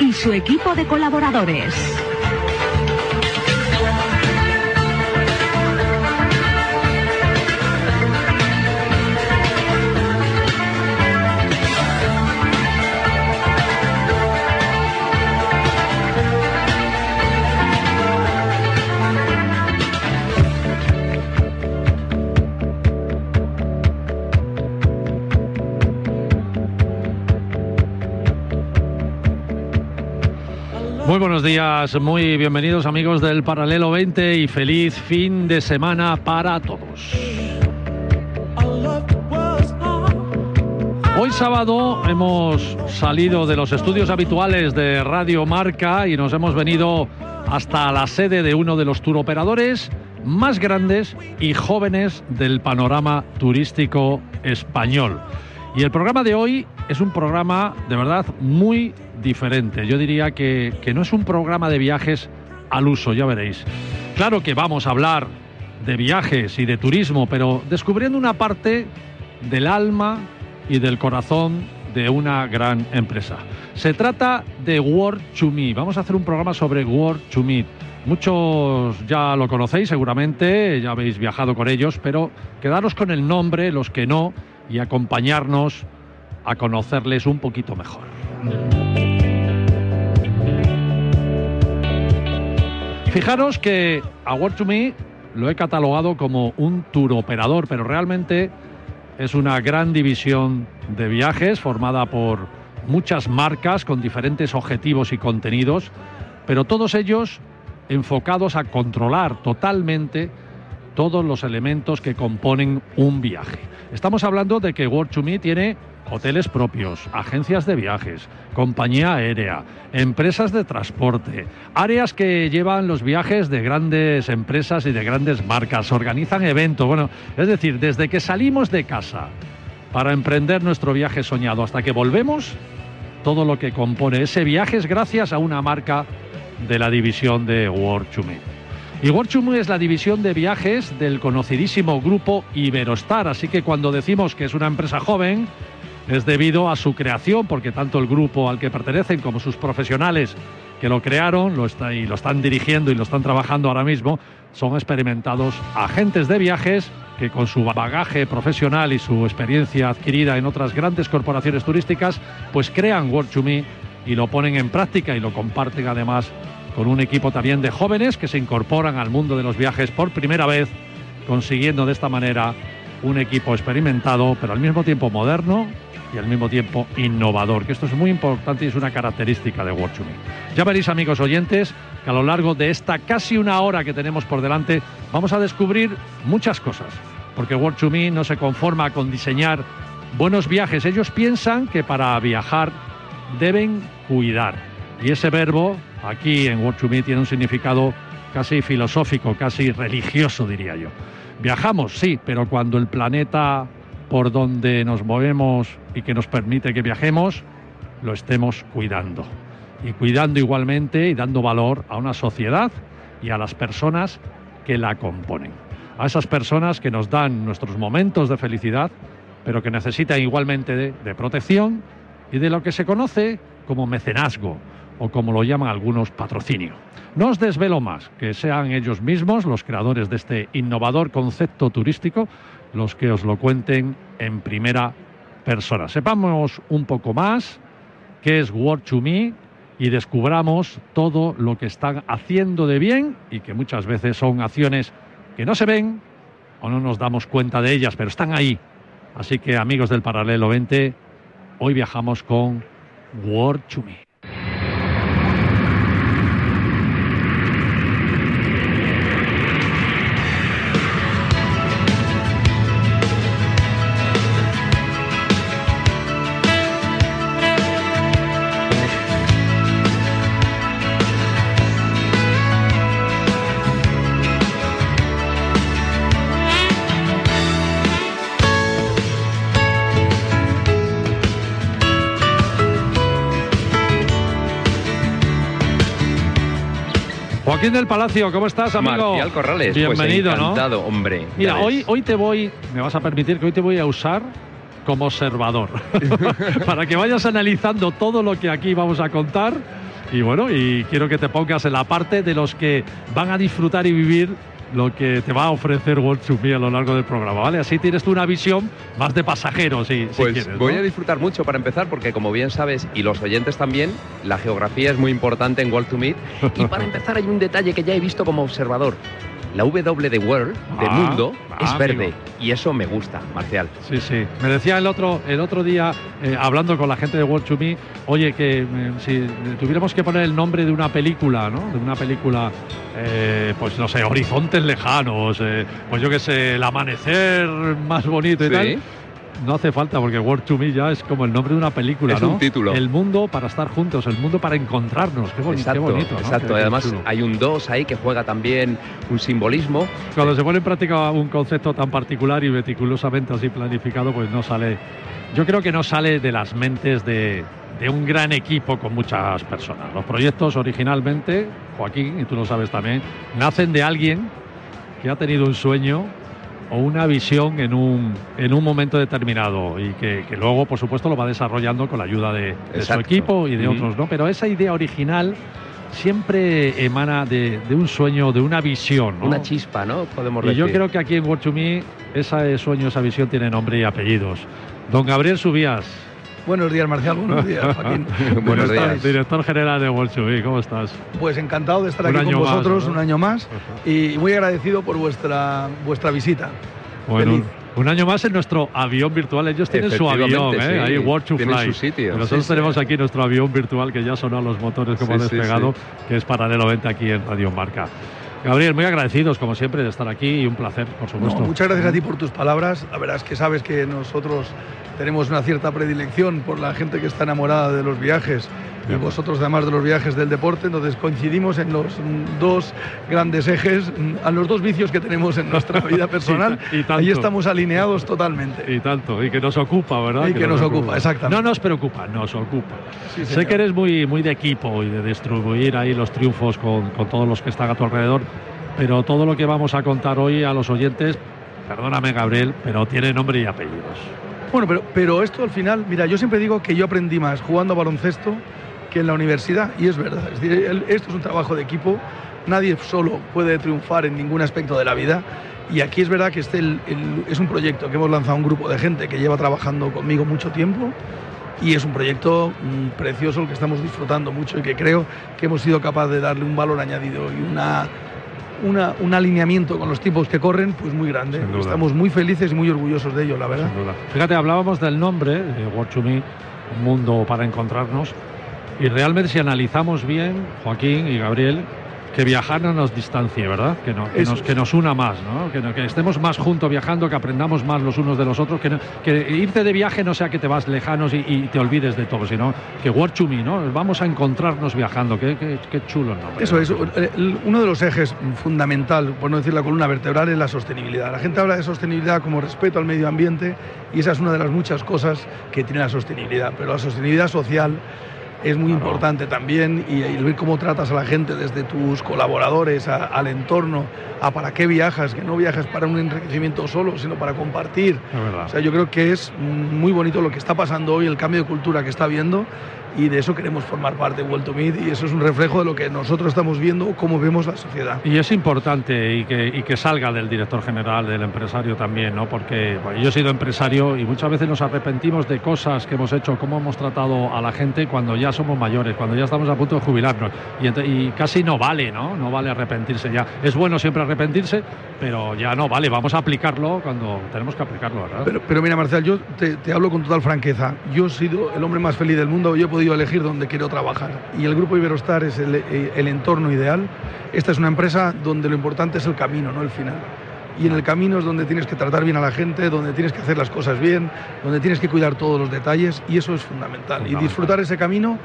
y su equipo de colaboradores. Muy buenos días, muy bienvenidos amigos del Paralelo 20 y feliz fin de semana para todos. Hoy sábado hemos salido de los estudios habituales de Radio Marca y nos hemos venido hasta la sede de uno de los turoperadores más grandes y jóvenes del panorama turístico español. Y el programa de hoy es un programa de verdad muy diferente. Yo diría que, que, no es un programa de viajes al uso, ya veréis. Claro que vamos a hablar de viajes y de turismo, pero descubriendo una parte del alma y del corazón de una gran empresa. Se trata de World to Me. Vamos a hacer un programa sobre World to Me. Muchos ya lo conocéis seguramente, ya habéis viajado con ellos, pero quedaros con el nombre, los que no, y acompañarnos a conocerles un poquito mejor. Fijaros que a World to Me lo he catalogado como un tour operador, pero realmente es una gran división de viajes formada por muchas marcas con diferentes objetivos y contenidos, pero todos ellos enfocados a controlar totalmente todos los elementos que componen un viaje. Estamos hablando de que World to Me tiene hoteles propios, agencias de viajes, compañía aérea, empresas de transporte, áreas que llevan los viajes de grandes empresas y de grandes marcas, organizan eventos, bueno, es decir, desde que salimos de casa para emprender nuestro viaje soñado hasta que volvemos, todo lo que compone ese viaje es gracias a una marca de la división de World to. Y Me es la división de viajes del conocidísimo grupo Iberostar, así que cuando decimos que es una empresa joven, es debido a su creación, porque tanto el grupo al que pertenecen como sus profesionales que lo crearon lo y lo están dirigiendo y lo están trabajando ahora mismo, son experimentados agentes de viajes que con su bagaje profesional y su experiencia adquirida en otras grandes corporaciones turísticas, pues crean World to Me y lo ponen en práctica y lo comparten además con un equipo también de jóvenes que se incorporan al mundo de los viajes por primera vez, consiguiendo de esta manera un equipo experimentado, pero al mismo tiempo moderno, y al mismo tiempo innovador, que esto es muy importante y es una característica de Me. Ya veréis, amigos oyentes, que a lo largo de esta casi una hora que tenemos por delante vamos a descubrir muchas cosas, porque Me no se conforma con diseñar buenos viajes, ellos piensan que para viajar deben cuidar. Y ese verbo aquí en Me tiene un significado casi filosófico, casi religioso, diría yo. Viajamos, sí, pero cuando el planeta por donde nos movemos y que nos permite que viajemos, lo estemos cuidando. Y cuidando igualmente y dando valor a una sociedad y a las personas que la componen. A esas personas que nos dan nuestros momentos de felicidad, pero que necesitan igualmente de, de protección y de lo que se conoce como mecenazgo o como lo llaman algunos patrocinio. No os desvelo más, que sean ellos mismos los creadores de este innovador concepto turístico los que os lo cuenten en primera persona. Sepamos un poco más qué es Word to Me y descubramos todo lo que están haciendo de bien y que muchas veces son acciones que no se ven o no nos damos cuenta de ellas, pero están ahí. Así que amigos del Paralelo 20, hoy viajamos con Word to Me. Joaquín del Palacio, ¿cómo estás, amigo? Marcial Corrales, Bienvenido, pues encantado, hombre. Mira, hoy, hoy te voy, me vas a permitir que hoy te voy a usar como observador, para que vayas analizando todo lo que aquí vamos a contar. Y bueno, y quiero que te pongas en la parte de los que van a disfrutar y vivir lo que te va a ofrecer World to Me a lo largo del programa, ¿vale? Así tienes tú una visión más de pasajero, si, pues quieres. Voy a disfrutar mucho para empezar, porque como bien sabes, y los oyentes también, la geografía es muy importante en World to Meet. Y para empezar hay un detalle que ya he visto como observador la W de World, de Ah, mundo, ah, es verde. amigo. Y eso me gusta, Marcial. Sí, sí. Me decía el otro, el otro día, eh, hablando con la gente de World to Me, oye, que eh, si tuviéramos que poner el nombre de una película, ¿no? De una película, eh, pues no sé, Horizontes Lejanos, pues yo qué sé, El Amanecer más bonito y Sí. tal. No hace falta, porque World to Me ya es como el nombre de una película, Es ¿no? un título. El mundo para estar juntos, el mundo para encontrarnos. Qué, boni- qué exacto, bonito, ¿no? exacto. Qué- qué Además chulo. hay un 2 ahí que juega también un simbolismo. Cuando se pone en práctica un concepto tan particular y meticulosamente así planificado, pues no sale. Yo creo que no sale de las mentes de, de un gran equipo con muchas personas. Los proyectos originalmente, Joaquín, y tú lo sabes también, nacen de alguien que ha tenido un sueño o una visión en un, en un momento determinado y que, que luego, por supuesto, lo va desarrollando con la ayuda de, de su equipo y de otros, ¿no? Pero esa idea original siempre emana de, de un sueño, de una visión, ¿no? Una chispa, ¿no? Podemos Y decir. yo creo que aquí en World to Me, ese sueño, esa visión tiene nombre y apellidos. Don Gabriel Subías, Buenos días, Marcial. Buenos días, Joaquín. Buenos días. director general de Me, ¿cómo estás? Pues encantado de estar Un aquí con año más, vosotros ¿no? un año más y muy agradecido por vuestra, vuestra visita. Bueno, Feliz. un, año más en nuestro avión virtual. Ellos tienen su avión, ¿eh? sí. Ahí World to Tienen Fly. su sitio. Nosotros Sí, sí. tenemos aquí nuestro avión virtual que ya sonó a los motores como Sí, han sí, despegado, sí. que es paralelamente aquí en Radio Marca. Gabriel, muy agradecidos como siempre de estar aquí y un placer, por No, supuesto. muchas gracias a ti por tus palabras. La verdad es que sabes que nosotros tenemos una cierta predilección por la gente que está enamorada de los viajes y vosotros además de los viajes del deporte, entonces coincidimos en los mm, dos grandes ejes, mm, a los dos vicios que tenemos en nuestra vida personal. Y. Ahí estamos alineados totalmente. Y tanto, y que nos ocupa, ¿verdad? Y que nos ocupa, exactamente. No nos preocupa, nos ocupa. Sí, sé que eres muy, muy de equipo y de distribuir ahí los triunfos con, con todos los que están a tu alrededor, pero todo lo que vamos a contar hoy a los oyentes, perdóname Gabriel, pero tiene nombre y apellidos. Bueno, pero, pero esto al final, mira, yo siempre digo que yo aprendí más jugando a baloncesto que en la universidad, y es verdad. Es decir, el- esto es un trabajo de equipo, nadie solo puede triunfar en ningún aspecto de la vida. Y aquí es verdad que este el- el- es un proyecto que hemos lanzado un grupo de gente que lleva trabajando conmigo mucho tiempo y es un proyecto mm, precioso el que estamos disfrutando mucho y que creo que hemos sido capaces de darle un valor añadido y una, una- un alineamiento con los tipos que corren pues muy grande. Estamos muy felices y muy orgullosos de ello, la verdad. Fíjate, hablábamos del nombre, de to Me, un mundo para encontrarnos, y realmente si analizamos bien, Joaquín y Gabriel, que viajar no nos distancie, ¿verdad? Que, no- nos, que nos una más, ¿no? Que, no- que estemos más juntos viajando, que aprendamos más los unos de los otros, que, no- que irte de viaje no sea que te vas lejanos y, y te olvides de todo, sino que World to Me, ¿no? Vamos a encontrarnos viajando, qué, qué- qué chulo nombre. Eso es, uno de los ejes fundamental, por no decir la columna vertebral, es la sostenibilidad. La gente habla de sostenibilidad como respeto al medio ambiente y esa es una de las muchas cosas que tiene la sostenibilidad. Pero la sostenibilidad social es muy Claro. importante también y, y el ver cómo tratas a la gente desde tus colaboradores a- al entorno, a para qué viajas, que no viajas para un enriquecimiento solo, sino para compartir. O sea, yo creo que es muy bonito lo que está pasando hoy, el cambio de cultura que está habiendo y de eso queremos formar parte de World to Meet y eso es un reflejo de lo que nosotros estamos viendo, cómo vemos la sociedad. Y es importante y que, y que salga del director general, del empresario también, ¿no? Porque bueno, yo he sido empresario y muchas veces nos arrepentimos de cosas que hemos hecho, cómo hemos tratado a la gente cuando ya somos mayores, cuando ya estamos a punto de jubilarnos. Y, casi no vale, ¿no? No vale arrepentirse ya. Es bueno siempre arrepentirse, pero ya no vale. Vamos a aplicarlo cuando tenemos que aplicarlo, ¿verdad? Pero, pero mira, Marcial, yo te, te hablo con total franqueza. Yo he sido el hombre más feliz del mundo, yo he podido elegir dónde quiero trabajar. Y el Grupo Iberostar es el, el entorno ideal. Esta es una empresa donde lo importante es el camino, no el final. Y en el camino es donde tienes que tratar bien a la gente, donde tienes que hacer las cosas bien, donde tienes que cuidar todos los detalles y eso es fundamental. Y disfrutar ese camino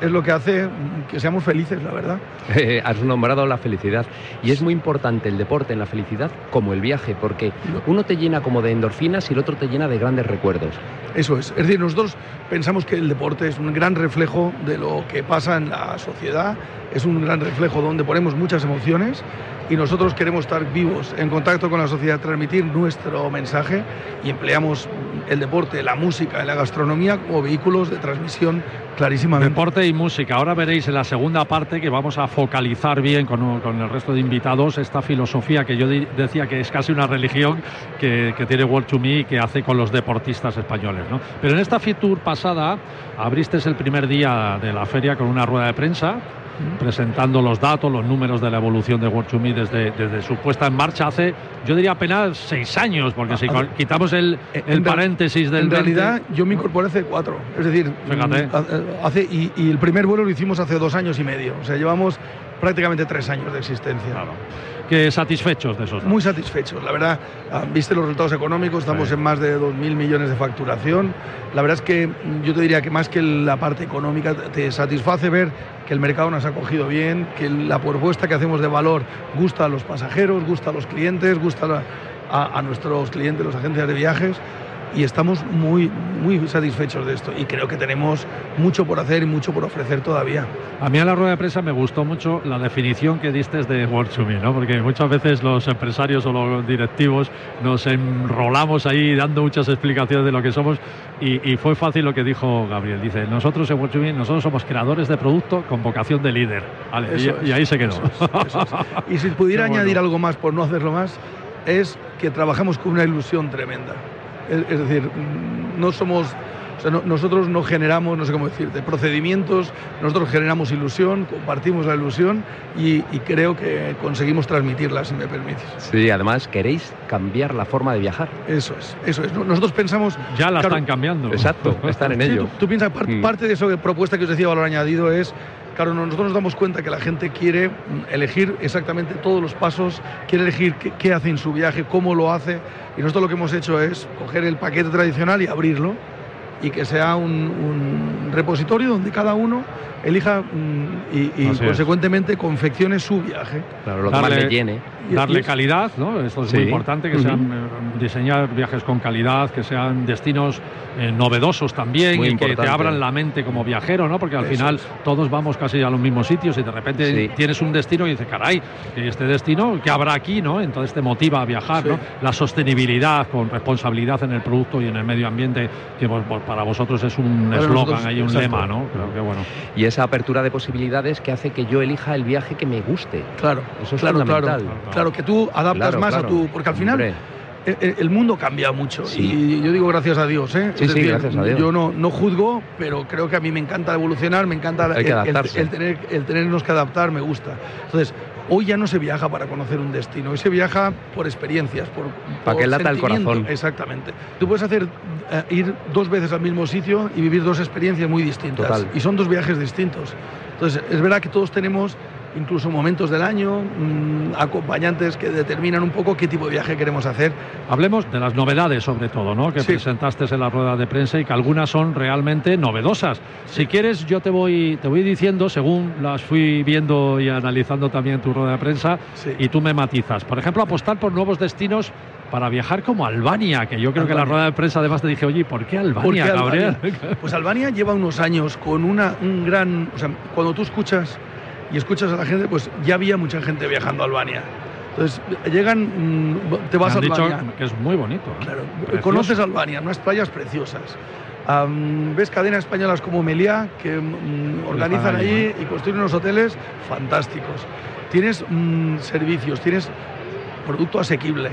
es lo que hace que seamos felices, la verdad. Has nombrado la felicidad y es muy importante el deporte en la felicidad como el viaje, porque uno te llena como de endorfinas y el otro te llena de grandes recuerdos. Eso es. Es decir, nosotros pensamos que el deporte es un gran reflejo de lo que pasa en la sociedad, es un gran reflejo donde ponemos muchas emociones y nosotros queremos estar vivos, en contacto con la sociedad, transmitir nuestro mensaje y empleamos el deporte, la música y la gastronomía como vehículos de transmisión clarísimamente. Deporte y música. Ahora veréis en la segunda parte que vamos a focalizar bien con, con el resto de invitados esta filosofía que yo decía que es casi una religión que, que tiene World to Me y que hace con los deportistas españoles. ¿no? Pero en esta Fitur pasada abriste el primer día de la feria con una rueda de prensa presentando los datos, los números de la evolución de Me desde, desde su puesta en marcha hace, yo diría apenas seis años, porque si quitamos el, el paréntesis del. En realidad, yo me incorporé hace cuatro. Es decir, Fíjate. Mm, hace, y, y, el primer vuelo lo hicimos hace dos años y medio. O sea, llevamos prácticamente tres años de existencia. Claro que satisfechos de esos. Muy satisfechos, la verdad. Ah, viste los resultados económicos, estamos en más de 2.000 millones de facturación. La verdad es que yo te diría que más que la parte económica, te satisface ver que el mercado nos ha cogido bien, que la propuesta que hacemos de valor gusta a los pasajeros, gusta a los clientes, gusta a, a nuestros clientes, las agencias de viajes y estamos muy, muy satisfechos de esto y creo que tenemos mucho por hacer y mucho por ofrecer todavía. A mí en la rueda de prensa me gustó mucho la definición que diste de World to Me, ¿no? porque muchas veces los empresarios o los directivos nos enrolamos ahí dando muchas explicaciones de lo que somos y, fue fácil lo que dijo Gabriel. Dice, nosotros en World to Me, nosotros somos creadores de producto con vocación de líder. y, ahí se quedó. Y si pudiera añadir algo más por no hacerlo más, es que trabajamos con una ilusión tremenda. Es, decir, no somos nosotros no generamos, no sé cómo decirte, procedimientos, nosotros generamos ilusión, compartimos la ilusión y, creo que conseguimos transmitirla, si me permites. Sí, además queréis cambiar la forma de viajar. Eso es, eso es. Nosotros pensamos... Ya la están cambiando. Exacto, están en ello. Tú, piensas, mm. parte de esa propuesta que os decía valor añadido es Claro, nosotros nos damos cuenta que la gente quiere elegir exactamente todos los pasos, quiere elegir qué, hace en su viaje, cómo lo hace, y nosotros lo que hemos hecho es coger el paquete tradicional y abrirlo y que sea un, repositorio donde cada uno elija mm, y, consecuentemente confeccione su viaje. Claro, lo que darle, más le llene. Darle calidad, ¿no? Esto es muy importante, que sean eh, diseñar viajes con calidad, que sean destinos eh, novedosos también y que te abran la mente como viajero, ¿no? Porque al final todos vamos casi a los mismos sitios y de repente tienes un destino y dices, caray, este destino, ¿qué habrá aquí, no? Entonces te motiva a viajar, ¿no? La sostenibilidad con responsabilidad en el producto y en el medio ambiente, que para vosotros es un eslogan, hay un lema, ¿no? Creo que bueno. Y esa apertura de posibilidades que hace que yo elija el viaje que me guste. Claro, eso es claro, fundamental. Claro, que tú adaptas más a tu. Porque al final. El, mundo cambia mucho y yo digo gracias a Dios. ¿eh? Sí, sí, gracias a Dios. Yo no, no juzgo, pero creo que a mí me encanta evolucionar, me encanta el, el, tener, el tenernos que adaptar, me gusta. Entonces, Hoy ya no se viaja para conocer un destino, hoy se viaja por experiencias, por, para que lata el corazón. Exactamente. Tú puedes hacer eh, ir dos veces al mismo sitio y vivir dos experiencias muy distintas. Y son dos viajes distintos. Entonces, es verdad que todos tenemos incluso momentos del año, mm, acompañantes que determinan un poco qué tipo de viaje queremos hacer. Hablemos de las novedades sobre todo, ¿no? Que presentaste en la rueda de prensa y que algunas son realmente novedosas. Si quieres, yo te voy, te voy diciendo, según las fui viendo y analizando también tu rueda de prensa, y tú me matizas. Por ejemplo, apostar por nuevos destinos para viajar como Albania, que yo creo que la rueda de prensa además te dije, oye, ¿por qué Albania, Gabriel? Pues Albania lleva unos años con una, un gran... O sea, cuando tú escuchas y escuchas a la gente, pues ya había mucha gente viajando a Albania. Entonces, llegan, mm, te vas a Albania. que es muy bonito. Claro, conoces Albania, unas playas preciosas. ves cadenas españolas como Meliá que mm, organizan allí y construyen unos hoteles fantásticos. Tienes mm, servicios, tienes producto asequible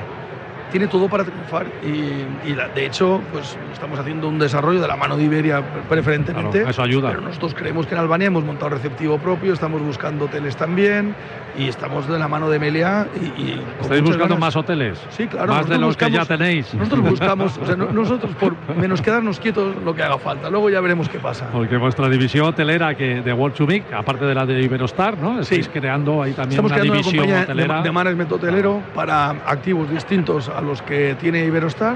tiene todo para triunfar y, y la- de hecho pues estamos haciendo un desarrollo de la mano de Iberia preferentemente Claro, eso ayuda. pero nosotros creemos que en Albania hemos montado receptivo propio estamos buscando hoteles también y estamos de la mano de Melia y, y ¿Estáis buscando ganas. más hoteles? Sí, claro. Más de los que ya buscamos- tenéis. Nosotros buscamos, o sea, no- nosotros por menos quedarnos quietos lo que haga falta. Luego ya veremos qué pasa. Porque vuestra división hotelera que de World to Meet, aparte de la de Iberostar, ¿no? Estáis creando ahí también Estamos una una división compañía hotelera. de, de management hotelero para activos distintos a los que tiene Iberostar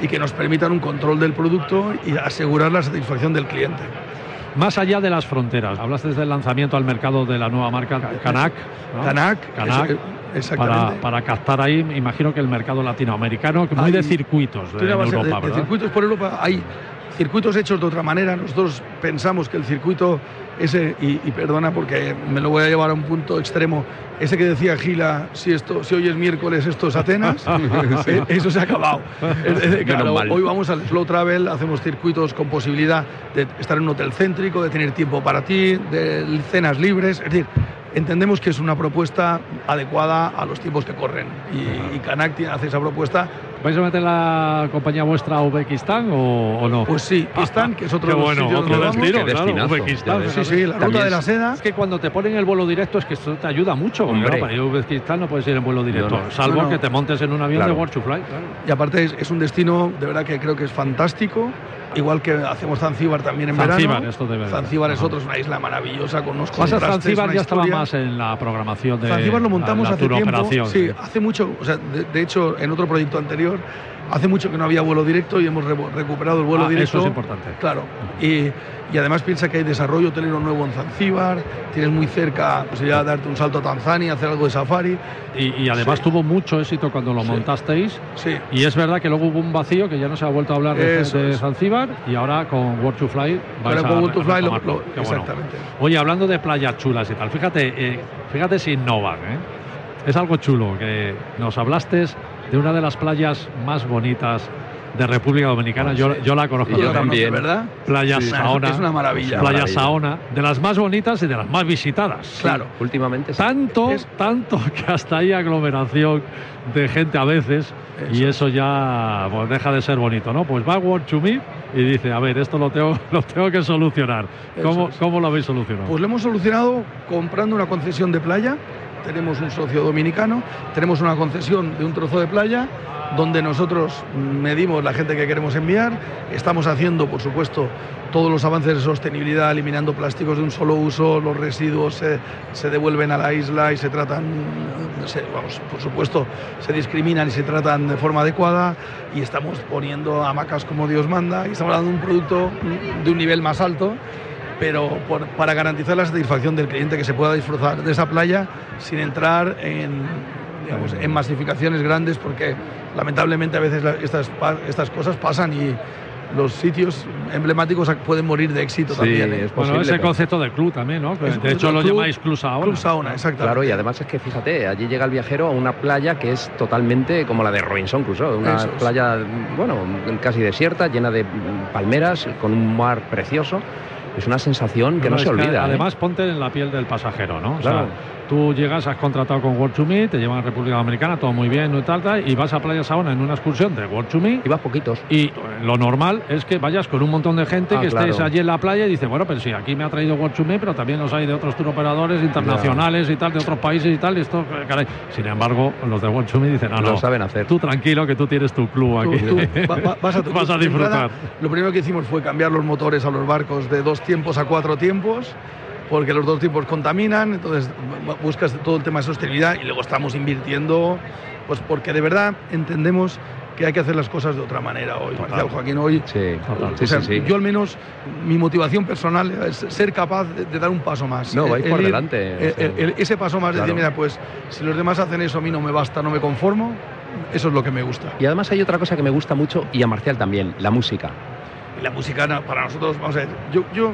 y que nos permitan un control del producto y asegurar la satisfacción del cliente. Más allá de las fronteras, hablaste del lanzamiento al mercado de la nueva marca Canac. ¿no? Canac, Canac, exactamente. para, para captar ahí, imagino que el mercado latinoamericano, que muy Hay- de circuitos de, Tiene en de- Europa, de, ¿verdad? circuitos por Europa hay circuitos hechos de otra manera. Nosotros pensamos que el circuito ese, y, y perdona porque me lo voy a llevar a un punto extremo, ese que decía Gila, si, esto, si hoy es miércoles, esto es Atenas, eh, eso se ha acabado. Claro, hoy vamos al slow travel, hacemos circuitos con posibilidad de estar en un hotel céntrico, de tener tiempo para ti, de cenas libres. Es decir, entendemos que es una propuesta adecuada a los tiempos que corren. Y, y Canac tiene- hace esa propuesta ¿Vais a meter la compañía vuestra a Uzbekistán o, o no? Pues sí, Pakistán, que es otro Qué bueno, otro vamos. destino, claro, Uzbekistán. Sí, sí, la ruta También de la seda. Es que cuando te ponen el vuelo directo es que esto te ayuda mucho. Hombre. claro, para ir a Uzbekistán no puedes ir en vuelo directo, No, no. salvo No, no. que te montes en un avión Claro. de World to Fly. claro. Y aparte es, es un destino, de verdad que creo que es fantástico. Igual que hacemos Zanzíbar también en Zanzíbar, verano. esto de verano. Zanzíbar es otro, es una isla maravillosa con unos contrastes, Zanzíbar ya estaba más en la programación de Zanzíbar lo montamos la, la hace tiempo. Sí, sí. hace mucho. O sea, de, de hecho, en otro proyecto anterior, hace mucho que no había vuelo directo y hemos re- recuperado el vuelo Ah, directo. eso es importante. Claro. Y, y además piensa que hay desarrollo hotelero nuevo en Zanzíbar. Tienes muy cerca la posibilidad de darte un salto a Tanzania, hacer algo de safari. Y, y además Sí. tuvo mucho éxito cuando lo Sí. montasteis. Sí. Y es verdad que luego hubo un vacío que ya no se ha vuelto a hablar de, Eso de. Zanzíbar y ahora con World to Fly vais Ahora a con World to Fly lo- lo- bueno. exactamente. Oye, hablando de playas chulas y tal, fíjate, eh, fíjate si innovan, ¿eh? Es algo chulo que nos hablaste de una de las playas más bonitas de República Dominicana. Yo, Sí. yo la conozco. Y yo también. ¿verdad? Playa Sí. Saona. Es una maravilla. Playa Maravilla. Saona, de las más bonitas y de las más visitadas. Claro. Últimamente sí. Tanto, Es- tanto que hasta hay aglomeración de gente a veces y eso ya pues, deja de ser bonito, ¿no? Pues va a World to Meet y dice, a ver, esto lo tengo, lo tengo que solucionar. Eso ¿Cómo, es. ¿Cómo lo habéis solucionado? Pues lo hemos solucionado comprando una concesión de playa. Tenemos un socio dominicano, tenemos una concesión de un trozo de playa donde nosotros medimos la gente que queremos enviar. Estamos haciendo, por supuesto, todos los avances de sostenibilidad, eliminando plásticos de un solo uso, los residuos se, se devuelven a la isla y se tratan, vamos, por supuesto, se discriminan y se tratan de forma adecuada. Y estamos poniendo hamacas como Dios manda y estamos dando un producto de un nivel más alto pero por- para garantizar la satisfacción del cliente que se pueda disfrutar de esa playa sin entrar en, digamos, en masificaciones grandes, porque lamentablemente a veces la- estas, estas cosas pasan y los sitios emblemáticos pueden morir de éxito Sí, también. ¿eh? es Bueno, ese pero- concepto del club también, ¿no? Es de hecho lo club, llamáis Club Saona. Club Sauna, exactamente. Claro, y además es que fíjate, allí llega el viajero a una playa que es totalmente como la de Robinson Crusoe, una Eso es. playa, bueno, casi desierta, llena de palmeras, con un mar precioso. Es una sensación que no, se olvida. ¿eh? Además, ponte en la piel del pasajero, ¿no? O sea, tú llegas, has contratado con World to Meet, te llevan a República Dominicana, todo muy bien y tal, tal, y vas a Playa Saona en una excursión de World to Meet. Ibas poquitos. Y lo normal es que vayas con un montón de gente Ah, que estés claro. allí en la playa y dices, bueno, pero sí, aquí me ha traído World Meet, pero también los hay de otros turoperadores internacionales y tal, de otros países y tal, y esto, caray. Sin embargo, los de World Meet dicen, no, Lo no, saben hacer. tú tranquilo que tú tienes tu club Tú- aquí. tú va- va- vas a, Vas a disfrutar. Lo primero que hicimos fue cambiar los motores a los barcos de dos tiempos a cuatro tiempos, porque los dos tiempos contaminan, entonces bu- buscas todo el tema de sostenibilidad y luego estamos invirtiendo, pues porque de verdad entendemos que hay que hacer las cosas de otra manera hoy. Total. Marcial Joaquín, hoy Sí, Total. sí, o sea, sí, sí. Yo al menos, mi motivación personal es ser capaz de, de dar un paso más. No, vais por ir- delante, el- o sea, el- el- ese paso más, claro. decir, mira, pues si los demás hacen eso, a mí no me basta, no me conformo, eso es lo que me gusta. Y además hay otra cosa que me gusta mucho y a Marcial también, la música. La música para nosotros, vamos a ver, yo, yo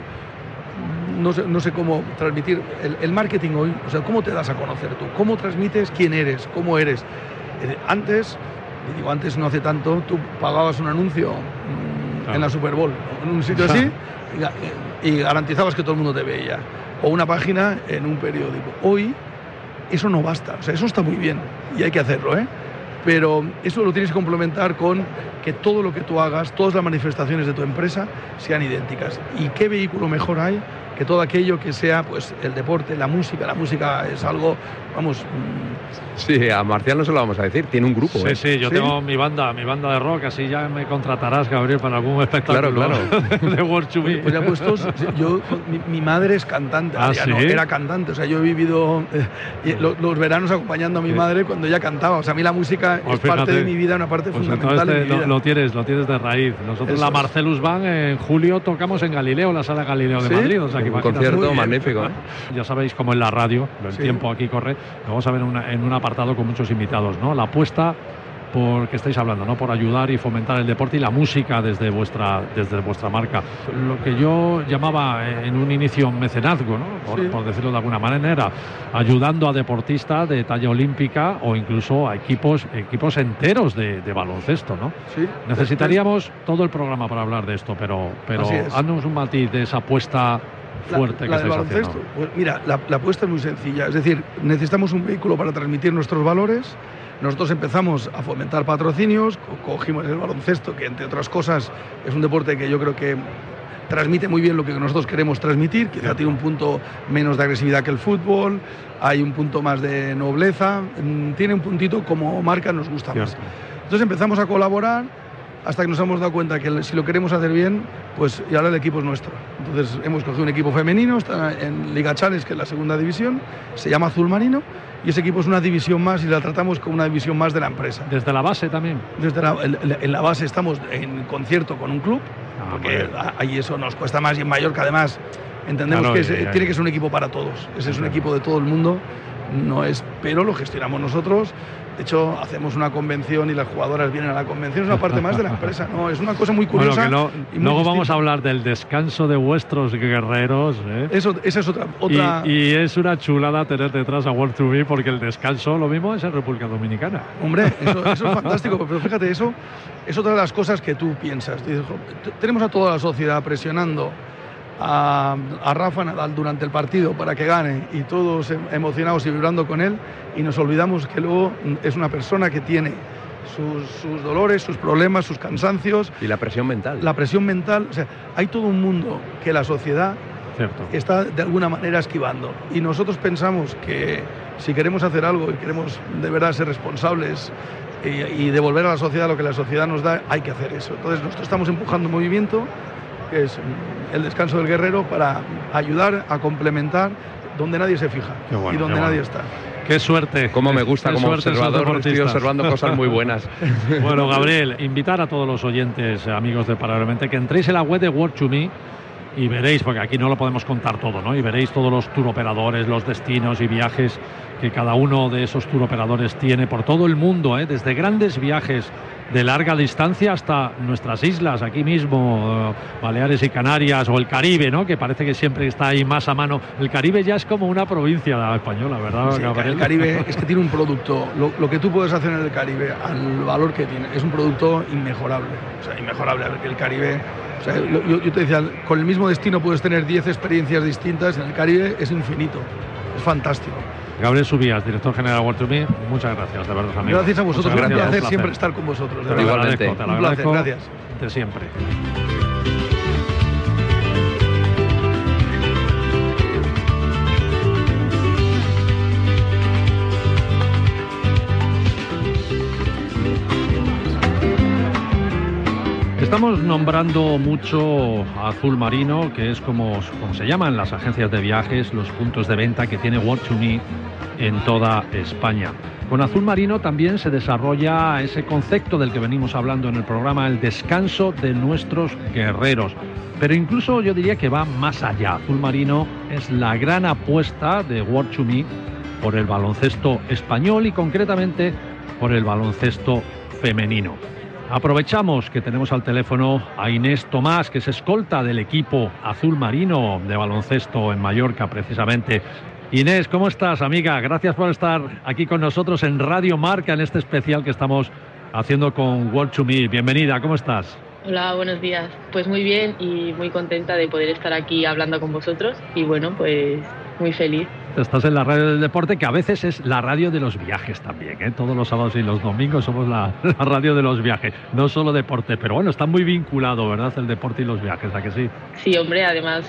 no, sé, no sé cómo transmitir el, el marketing hoy, o sea, cómo te das a conocer tú, cómo transmites quién eres, cómo eres. Eh, Antes, y digo antes no hace tanto, tú pagabas un anuncio mm, Claro. en la Super Bowl, en un sitio así, y garantizabas que todo el mundo te veía. O una página en un periódico. Hoy eso no basta, o sea, eso está muy bien y hay que hacerlo, ¿eh? pero eso lo tienes que complementar con que todo lo que tú hagas, todas las manifestaciones de tu empresa sean idénticas. ¿Y qué vehículo mejor hay que todo aquello que sea pues el deporte, la música? La música es algo, vamos, Sí, a Marcial no se lo vamos a decir, tiene un grupo. Sí, ¿eh? sí, yo ¿Sí? tengo mi banda, mi banda de rock, así ya me contratarás, Gabriel, para algún espectáculo Claro, de World to Me. Pues ya puestos, yo, mi, mi madre es cantante, ¿Ah, ya no, era cantante, o sea, yo he vivido eh, los, veranos acompañando a mi Sí. madre cuando ella cantaba, o sea, a mí la música Pues es parte de mi vida, una parte Pues fundamental de mi lo, vida. lo tienes, lo tienes de raíz. Nosotros Eso la. Marcelus Band en julio tocamos en Galileo, la sala Galileo de ¿Sí? Madrid. O sea, Un concierto magnífico. ¿eh? Ya sabéis cómo en la radio, el Sí. tiempo aquí corre, lo vamos a ver en, una- en un apartado con muchos invitados, ¿no? La apuesta por que estáis hablando, ¿no? Por ayudar y fomentar el deporte y la música desde vuestra, desde vuestra marca. Lo que yo llamaba eh, en un inicio mecenazgo, ¿no? Por, Sí. por decirlo de alguna manera, era ayudando a deportistas de talla olímpica o incluso a equipos, equipos enteros de, de baloncesto, ¿no? Sí. Necesitaríamos todo el programa para hablar de esto, pero, pero haznos un matiz de esa apuesta fuerte la que del estáis baloncesto. haciendo. Pues mira, la, la apuesta es muy sencilla. Es decir, necesitamos un vehículo para transmitir nuestros valores. Nosotros empezamos a fomentar patrocinios, co- cogimos el baloncesto, que entre otras cosas es un deporte que yo creo que transmite muy bien lo que nosotros queremos transmitir. Quizá tiene un punto menos de agresividad que el fútbol, hay un punto más de nobleza, mm, tiene un puntito como marca nos gusta más. Entonces empezamos a colaborar hasta que nos hemos dado cuenta que si lo queremos hacer bien, pues y ahora el equipo es nuestro. Entonces hemos cogido un equipo femenino, está en Liga Chales, que es la segunda división, se llama Azul Marino, y ese equipo es una división más y la tratamos como una división más de la empresa. Desde la base también. Desde la, en, en la base estamos en concierto con un club, Ah, porque bien. a- ahí eso nos cuesta más y en Mallorca además entendemos que es- tiene que ser un equipo para todos. Ese es un equipo de todo el mundo, no es, pero lo gestionamos nosotros. De hecho, hacemos una convención y las jugadoras vienen a la convención. Es una parte más de la empresa, ¿no? Es una cosa muy Bueno, curiosa. que no- y muy luego vamos a distinta. hablar del descanso de vuestros guerreros. ¿eh? Eso, esa es otra. Y, otra y es una chulada tener detrás a World to Be porque el descanso lo mismo es en República Dominicana. Hombre, eso, eso es fantástico, pero fíjate, eso es otra de las cosas que tú piensas. Dices, "Jo, t- tenemos a toda la sociedad presionando a, a Rafa Nadal durante el partido para que gane y todos em- emocionados y vibrando con él y nos olvidamos que luego mm, es una persona que tiene sus, sus dolores, sus problemas, sus cansancios, Y la presión mental. la presión mental. O sea, hay todo un mundo que la sociedad Cierto. está de alguna manera esquivando. Y nosotros pensamos que si queremos hacer algo y queremos de verdad ser responsables y, y devolver a la sociedad lo que la sociedad nos da, hay que hacer eso. Entonces nosotros estamos empujando un movimiento que es el descanso del guerrero para ayudar a complementar donde nadie se fija bueno, y donde bueno. nadie está. Qué suerte. Cómo me gusta qué como observador, estoy observando cosas muy buenas. Bueno, Gabriel, invitar a todos los oyentes, amigos de Paralelamente, que entréis en la web de World to Me y veréis, porque aquí no lo podemos contar todo, ¿no? Y veréis todos los tour operadores, los destinos y viajes que cada uno de esos tour operadores tiene por todo el mundo, ¿eh? desde grandes viajes de larga distancia hasta nuestras islas, aquí mismo, eh, Baleares y Canarias, o el Caribe, ¿no? Que parece que siempre está ahí más a mano. El Caribe ya es como una provincia española, ¿verdad, Sí, el Caribe es que tiene un producto, lo, lo que tú puedes hacer en el Caribe, al valor que tiene, es un producto inmejorable. O sea, inmejorable. A ver, que el Caribe, o sea, yo, te decía, con el mismo destino puedes tener 10 experiencias distintas, en el Caribe es infinito, es fantástico. Gabriel Subías, director general de World to Me, muchas gracias, de verdad, amigo. Gracias a vosotros, es un gracias, placer siempre estar con vosotros. de Te lo. Igualmente. agradezco, te lo Un placer, gracias. De siempre. Estamos nombrando mucho Azul Marino, que es como, se llaman las agencias de viajes, los puntos de venta que tiene World en toda España. Con Azul Marino también se desarrolla ese concepto del que venimos hablando en el programa, el descanso de nuestros guerreros. Pero incluso yo diría que va más allá. Azul Marino es la gran apuesta de World por el baloncesto español y concretamente por el baloncesto femenino. Aprovechamos que tenemos al teléfono a Inés Tomás, que es escolta del equipo azul marino de baloncesto en Mallorca, precisamente. Inés, ¿cómo estás, amiga? Gracias por estar aquí con nosotros en Radio Marca, en este especial que estamos haciendo con World to Me. Bienvenida, ¿cómo estás? Hola, buenos días. Pues muy bien y muy contenta de poder estar aquí hablando con vosotros y bueno, pues muy feliz Estás en la radio del deporte, que a veces es la radio de los viajes también. ¿eh? Todos los sábados y los domingos somos la, radio de los viajes, no solo deporte. Pero bueno, está muy vinculado, ¿verdad? El deporte y los viajes, ¿a que sí? Sí, hombre, además,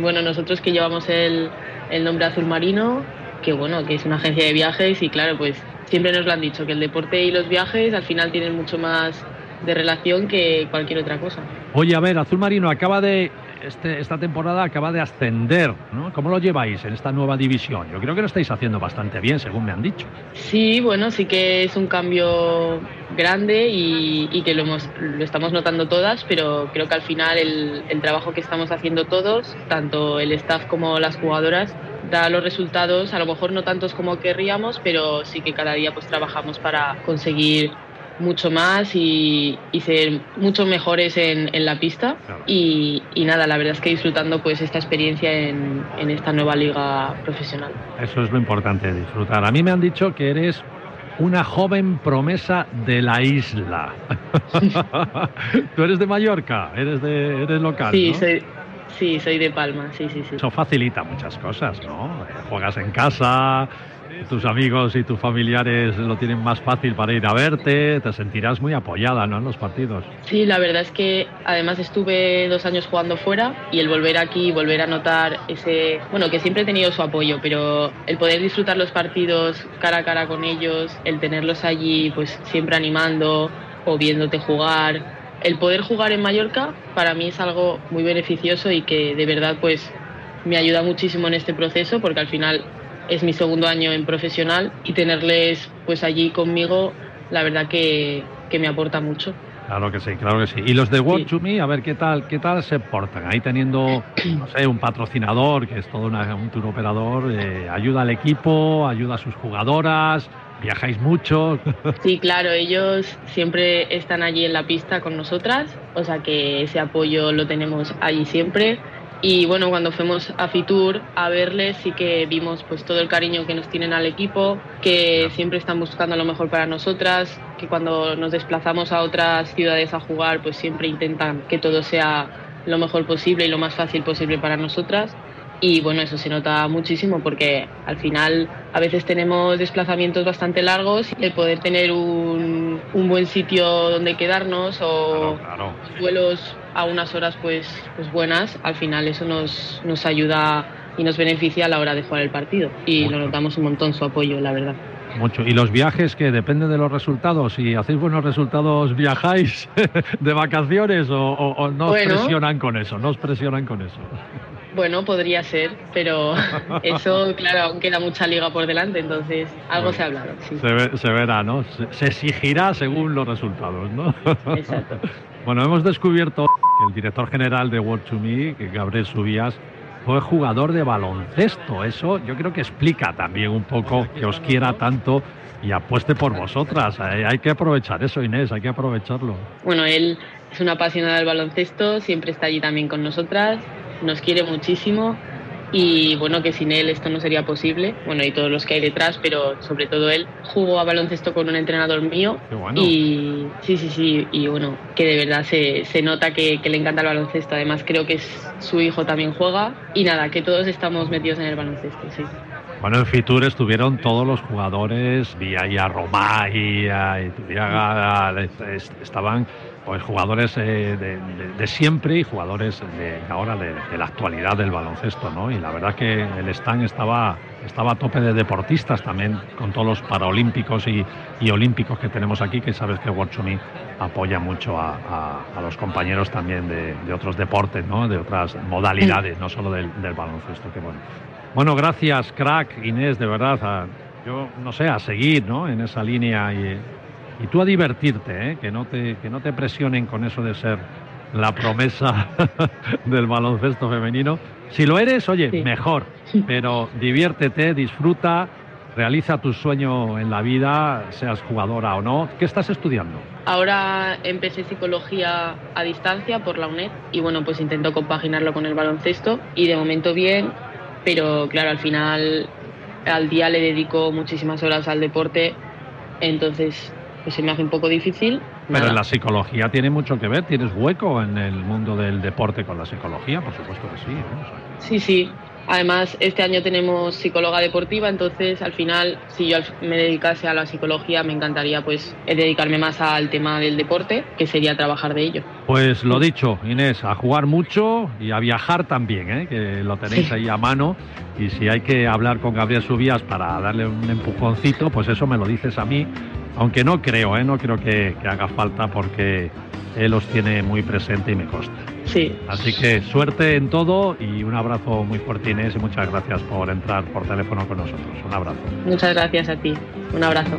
bueno, nosotros que llevamos el, el nombre Azul Marino, que bueno, que es una agencia de viajes y claro, pues siempre nos lo han dicho, que el deporte y los viajes al final tienen mucho más de relación que cualquier otra cosa. Oye, a ver, Azul Marino acaba de este, esta temporada acaba de ascender, ¿no? ¿Cómo lo lleváis en esta nueva división? Yo creo que lo estáis haciendo bastante bien, según me han dicho. Sí, bueno, sí que es un cambio grande y, que lo, lo, estamos notando todas, pero creo que al final el, el trabajo que estamos haciendo todos, tanto el staff como las jugadoras, da los resultados, a lo mejor no tantos como querríamos, pero sí que cada día pues trabajamos para conseguir mucho más y, ser mucho mejores en, la pista y, nada, la verdad es que disfrutando pues esta experiencia en, en, esta nueva liga profesional. Eso es lo importante, disfrutar. A mí me han dicho que eres una joven promesa de la isla. Tú eres de Mallorca, eres, de, eres local. Sí, soy, sí, soy de Palma, sí, sí, sí. Eso facilita muchas cosas, ¿no? Juegas en casa, tus amigos y tus familiares lo tienen más fácil para ir a verte, te sentirás muy apoyada ¿no? en los partidos. Sí, la verdad es que además estuve dos años jugando fuera y el volver aquí volver a notar ese, bueno, que siempre he tenido su apoyo, pero el poder disfrutar los partidos cara a cara con ellos, el tenerlos allí pues siempre animando o viéndote jugar, el poder jugar en Mallorca para mí es algo muy beneficioso y que de verdad pues me ayuda muchísimo en este proceso porque al final es mi segundo año en profesional y tenerles pues allí conmigo, la verdad que, que me aporta mucho. Claro que sí, claro que sí. Y los de World to Me, a ver qué tal, qué tal se portan. Ahí teniendo, no sé, un patrocinador que es todo un tour operador, eh, ayuda al equipo, ayuda a sus jugadoras, viajáis mucho. Sí, claro, ellos siempre están allí en la pista con nosotras, o sea que ese apoyo lo tenemos allí siempre. Y bueno, cuando fuimos a Fitur a verles, sí que vimos pues todo el cariño que nos tienen al equipo, que siempre están buscando lo mejor para nosotras, que cuando nos desplazamos a otras ciudades a jugar, pues siempre intentan que todo sea lo mejor posible y lo más fácil posible para nosotras. Y bueno, eso se nota muchísimo porque al final a veces tenemos desplazamientos bastante largos y el poder tener un, un buen sitio donde quedarnos o vuelos a unas horas pues, pues buenas, al final eso nos, nos ayuda y nos beneficia a la hora de jugar el partido. Y lo notamos un montón su apoyo, la verdad. Mucho. ¿Y los viajes que dependen de los resultados? Si hacéis buenos resultados, ¿viajáis de vacaciones o, no os presionan con eso? ¿No os presionan con eso? Bueno, podría ser, pero eso, claro, aún queda mucha liga por delante, entonces algo se ha hablado. Se, verá, ¿no? Se, exigirá según los resultados, ¿no? Exacto. bueno, hemos descubierto que el director general de World to Me, Gabriel Subías, fue jugador de baloncesto. Eso yo creo que explica también un poco que os quiera tanto y apueste por vosotras. Hay que aprovechar eso, Inés, hay que aprovecharlo. Bueno, él es una apasionada del baloncesto, siempre está allí también con nosotras nos quiere muchísimo y bueno, que sin él esto no sería posible, bueno, y todos los que hay detrás, pero sobre todo él. Jugó a baloncesto con un entrenador mío y sí, sí, sí, y bueno, que de verdad se, se nota que, que, le encanta el baloncesto, además creo que su hijo también juega. Y nada, que todos estamos metidos en el baloncesto, sí. Bueno, en Fitur estuvieron todos los jugadores, vi ahí a Romá y a estaban pues jugadores eh, de, siempre y jugadores de ahora de, la actualidad del baloncesto, ¿no? Y la verdad que el stand estaba, estaba a tope de deportistas también, con todos los paraolímpicos y, olímpicos que tenemos aquí, que sabes que Watchumi apoya mucho a, los compañeros también de, otros deportes, ¿no? De otras modalidades, no solo del, baloncesto, que bueno. Bueno, gracias, crack, Inés, de verdad. yo no sé, a seguir, ¿no? En esa línea y y tú a divertirte, ¿eh? que, no te, que no te presionen con eso de ser la promesa del baloncesto femenino. Si lo eres, oye, mejor, pero diviértete, disfruta, realiza tu sueño en la vida, seas jugadora o no. ¿Qué estás estudiando? Ahora empecé psicología a distancia por la UNED y bueno, pues intento compaginarlo con el baloncesto y de momento bien, pero claro, al final al día le dedico muchísimas horas al deporte, entonces se me hace un poco difícil. Pero en la psicología tiene mucho que ver, ¿tienes hueco en el mundo del deporte con la psicología? Por supuesto que sí. Sí, sí, Además, este año tenemos psicóloga deportiva, entonces al final, si yo me dedicase a la psicología, me encantaría pues dedicarme más al tema del deporte, que sería trabajar de ello. Pues lo dicho, Inés, a jugar mucho y a viajar también, ¿eh? que lo tenéis ahí a mano. Y si hay que hablar con Gabriel Subías para darle un empujoncito, pues eso me lo dices a mí. Aunque no creo, ¿eh? no creo que, que haga falta porque él los tiene muy presente y me consta. Sí. Así que suerte en todo y un abrazo muy fuerte Inés y muchas gracias por entrar por teléfono con nosotros. Un abrazo. Muchas gracias a ti. Un abrazo.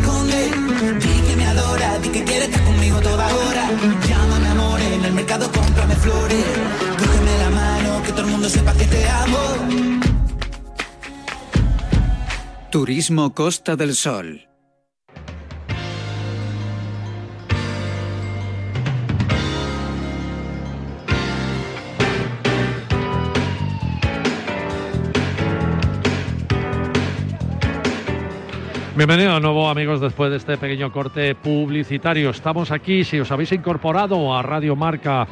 di que quiere estar conmigo toda hora. Llámame amor, en el mercado cómprame flores. Cógeme la mano, que todo el mundo sepa que te amo. Turismo Costa del Sol. Bienvenido de nuevo amigos después de este pequeño corte publicitario. Estamos aquí, si os habéis incorporado a Radio Marca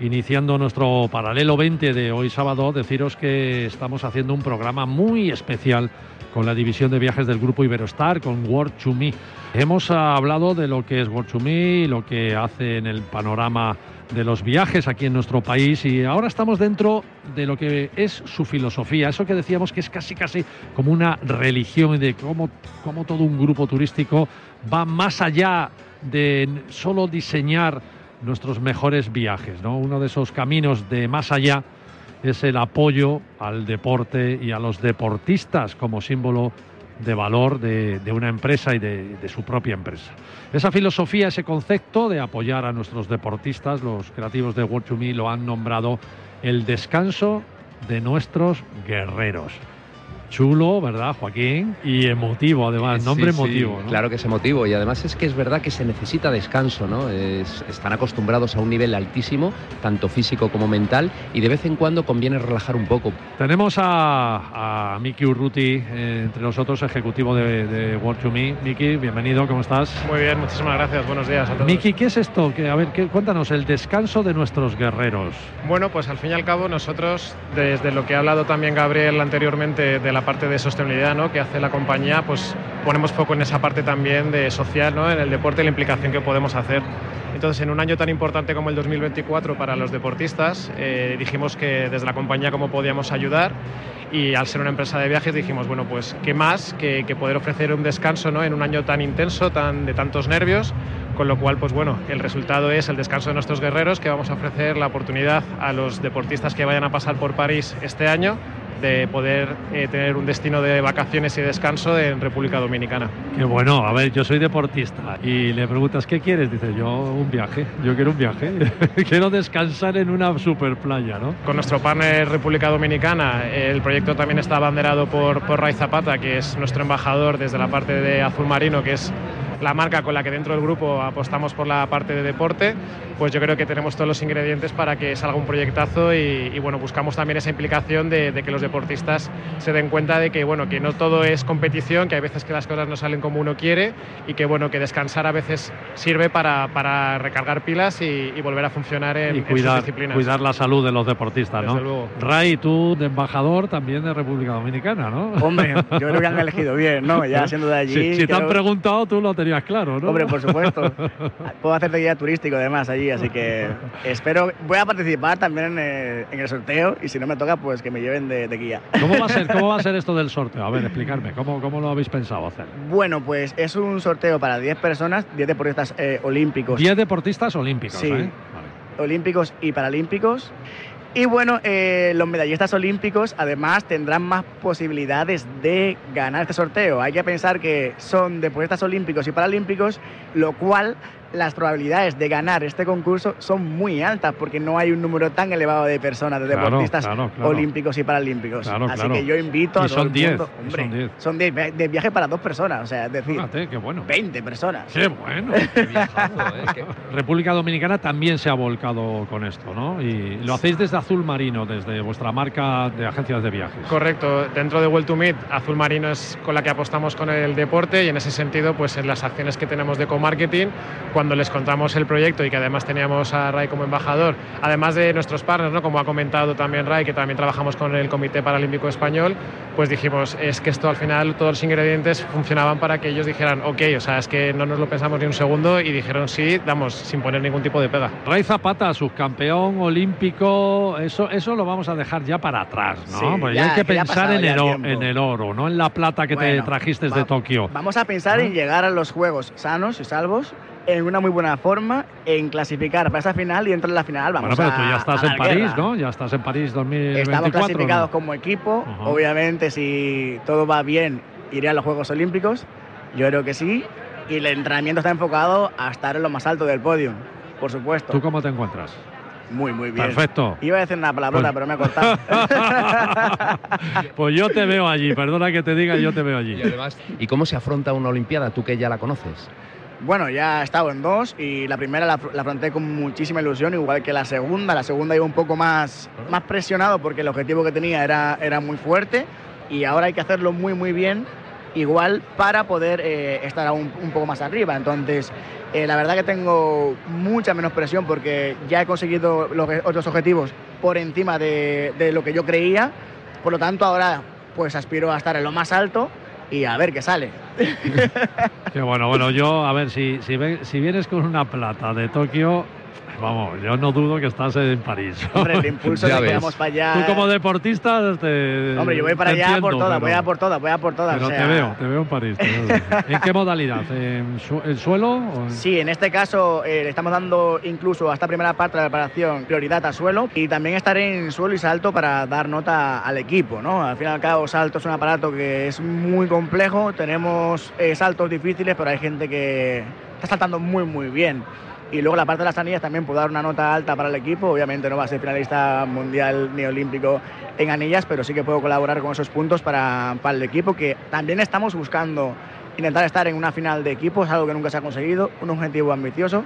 iniciando nuestro paralelo 20 de hoy sábado, deciros que estamos haciendo un programa muy especial con la división de viajes del grupo Iberostar, con World to. Hemos hablado de lo que es World to Me, lo que hace en el panorama de los viajes aquí en nuestro país y ahora estamos dentro de lo que es su filosofía, eso que decíamos que es casi casi como una religión de cómo, cómo todo un grupo turístico va más allá de solo diseñar nuestros mejores viajes. ¿no? Uno de esos caminos de más allá es el apoyo al deporte y a los deportistas como símbolo de valor de, una empresa y de, de, su propia empresa. Esa filosofía, ese concepto de apoyar a nuestros deportistas, los creativos de World to Me lo han nombrado el descanso de nuestros guerreros chulo, ¿verdad, Joaquín? Y emotivo, además, nombre sí, sí, emotivo. ¿no? Claro que es emotivo y además es que es verdad que se necesita descanso, ¿no? Es, están acostumbrados a un nivel altísimo, tanto físico como mental, y de vez en cuando conviene relajar un poco. Tenemos a, a Miki Urruti eh, entre nosotros, ejecutivo de, de World to Me. Miki, bienvenido, ¿cómo estás? Muy bien, muchísimas gracias, buenos días a todos. Miki, ¿qué es esto? Que, a ver, ¿qué, cuéntanos, el descanso de nuestros guerreros. Bueno, pues al fin y al cabo nosotros, desde lo que ha hablado también Gabriel anteriormente de la parte de sostenibilidad ¿no? que hace la compañía, pues ponemos foco en esa parte también de social, ¿no? en el deporte y la implicación que podemos hacer. Entonces, en un año tan importante como el 2024 para los deportistas, eh, dijimos que desde la compañía cómo podíamos ayudar y al ser una empresa de viajes dijimos, bueno, pues qué más que, que poder ofrecer un descanso ¿no? en un año tan intenso, tan, de tantos nervios, con lo cual, pues bueno, el resultado es el descanso de nuestros guerreros, que vamos a ofrecer la oportunidad a los deportistas que vayan a pasar por París este año de poder eh, tener un destino de vacaciones y descanso en República Dominicana. Qué bueno, a ver, yo soy deportista y le preguntas, ¿qué quieres? Dice, yo un viaje, yo quiero un viaje, quiero descansar en una super playa, ¿no? Con nuestro partner República Dominicana, el proyecto también está abanderado por, por Ray Zapata, que es nuestro embajador desde la parte de Azul Marino, que es la marca con la que dentro del grupo apostamos por la parte de deporte, pues yo creo que tenemos todos los ingredientes para que salga un proyectazo y, y bueno, buscamos también esa implicación de, de, que los deportistas se den cuenta de que, bueno, que no todo es competición, que hay veces que las cosas no salen como uno quiere y que, bueno, que descansar a veces sirve para, para recargar pilas y, y, volver a funcionar en, y cuidar, en sus disciplinas. cuidar la salud de los deportistas, Desde ¿no? luego. Ray, tú de embajador también de República Dominicana, ¿no? Hombre, yo creo que han elegido bien, ¿no? Ya siendo de allí. Si, si te creo... han preguntado, tú lo tenías claro, ¿no? Hombre, por supuesto. Puedo hacer de guía turístico además allí, así que espero. Voy a participar también en, eh, en el sorteo y si no me toca, pues que me lleven de, de, guía. ¿Cómo va a ser, cómo va a ser esto del sorteo? A ver, explicarme, ¿cómo, cómo lo habéis pensado hacer? Bueno, pues es un sorteo para 10 personas, 10 deportistas eh, olímpicos. 10 deportistas olímpicos, sí, ¿eh? Vale. Olímpicos y paralímpicos. Y bueno, eh, los medallistas olímpicos además tendrán más posibilidades de ganar este sorteo. Hay que pensar que son deportistas olímpicos y paralímpicos, lo cual las probabilidades de ganar este concurso son muy altas porque no hay un número tan elevado de personas, de Claro, deportistas claro, claro. olímpicos y paralímpicos. Claro, Así claro. que yo invito a Y todo son el 10, mundo- y hombre, son 10. son 10 vi- de viaje para dos personas, o sea, es decir, Fíjate, qué bueno. 20 personas. Qué bueno. República Dominicana también se ha volcado con esto, ¿no? Y lo hacéis desde Azul Marino, desde vuestra marca de agencias de viajes. Correcto, dentro de Well to Meet, Azul Marino es con la que apostamos con el deporte y en ese sentido, pues en las acciones que tenemos de co-marketing, cuando les contamos el proyecto y que además teníamos a Ray como embajador, además de nuestros partners, ¿no? como ha comentado también Ray, que también trabajamos con el Comité Paralímpico Español, pues dijimos, es que esto al final todos los ingredientes funcionaban para que ellos dijeran, ok, o sea, es que no nos lo pensamos ni un segundo y dijeron sí, damos, sin poner ningún tipo de pega. Ray Zapata, subcampeón olímpico, eso, eso lo vamos a dejar ya para atrás, ¿no? Sí, Pues ya, hay que pensar en el, en el oro, no en la plata que te Bueno, trajiste va- de Tokio. Vamos a pensar en llegar a los juegos sanos y salvos, en una muy buena forma, en clasificar para esa final y entrar en la final. Vamos Bueno, pero a- tú ya estás en París, guerra. ¿no? Ya estás en París 2024. Estamos clasificados ¿no? como equipo. Ajá. Obviamente, si todo va bien, iré a los Juegos Olímpicos. Yo creo que sí. Y el entrenamiento está enfocado a estar en lo más alto del podio, por supuesto. ¿Tú cómo te encuentras? Muy, muy bien. Perfecto. Iba a decir una palabrota, Pues- pero me ha cortado. Pues yo te veo allí, perdona que te diga, yo te veo allí. Y además, ¿y cómo se afronta una Olimpiada? Tú que ya la conoces. Bueno, ya he estado en dos y la primera la, la afronté con muchísima ilusión, igual que la segunda. La segunda iba un poco más, más presionado porque el objetivo que tenía era, era muy fuerte y ahora hay que hacerlo muy, muy bien, igual para poder eh, estar aún un poco más arriba. Entonces, eh, la verdad que tengo mucha menos presión porque ya he conseguido los otros objetivos por encima de, de lo que yo creía. Por lo tanto, ahora pues aspiro a estar en lo más alto y a ver qué sale. Qué bueno, bueno, yo, a ver, si, si, si vienes con una plata de Tokio, vamos, yo no dudo que estás en París. Hombre, el impulso Ya de que vamos para allá. Tú como deportista te Hombre, yo voy para allá entiendo, por todas, pero- voy a por todas, voy a por todas. Pero o sea, te veo, te veo en París. veo. ¿En qué modalidad? ¿En su- el suelo? o en- Sí, en este caso eh, le estamos dando incluso a esta primera parte de la preparación prioridad a suelo y también estaré en suelo y salto para dar nota al equipo, ¿no? Al fin y al cabo, salto es un aparato que es muy complejo, tenemos eh, saltos difíciles, pero hay gente que está saltando muy, muy bien. Y luego la parte de las anillas también puedo dar una nota alta para el equipo. Obviamente no va a ser finalista mundial ni olímpico en anillas, pero sí que puedo colaborar con esos puntos para, para el equipo, que también estamos buscando intentar estar en una final de equipo, es algo que nunca se ha conseguido, un objetivo ambicioso.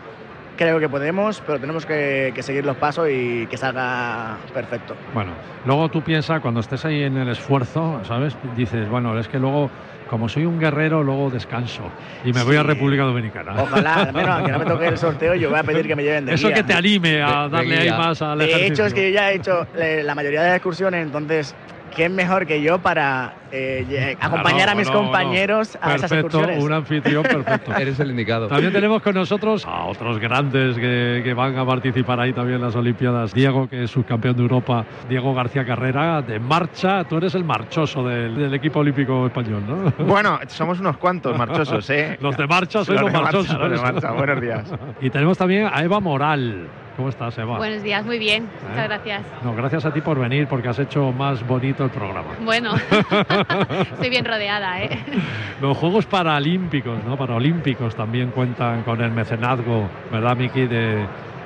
Creo que podemos, pero tenemos que, que seguir los pasos y que salga perfecto. Bueno, luego tú piensas, cuando estés ahí en el esfuerzo, ¿sabes? Dices, bueno, es que luego, como soy un guerrero, luego descanso y me voy a. República Dominicana. Ojalá, al menos aunque no me toque el sorteo, yo voy a pedir que me lleven de Eso guía. que te anime a De- de darle ahí más al De ejercicio. hecho, es que yo ya he hecho eh, la mayoría de las excursiones, entonces, ¿quién mejor que yo para eh, acompañar Claro, a mis bueno, compañeros a esas Perfecto, excursiones? un anfitrión perfecto. Eres el indicado. También tenemos con nosotros a otros grandes que, que van a participar ahí también en las Olimpiadas. Diego, que es subcampeón de Europa, Diego García Carrera, de marcha. Tú eres el marchoso del, del equipo olímpico español, ¿no? Bueno, somos unos cuantos marchosos, ¿eh? Los de marcha sois Los los, de marcha, marchosos. los de marcha. Buenos días. Y tenemos también a Eva Moral. ¿Cómo estás, Eva? Buenos días, muy bien, ¿Eh? muchas gracias. No, gracias a ti por venir, porque has hecho más bonito el programa. Bueno, estoy bien rodeada, ¿eh? Los Juegos Paralímpicos, ¿no? Paralímpicos también cuentan con el mecenazgo, ¿verdad, Miki? De,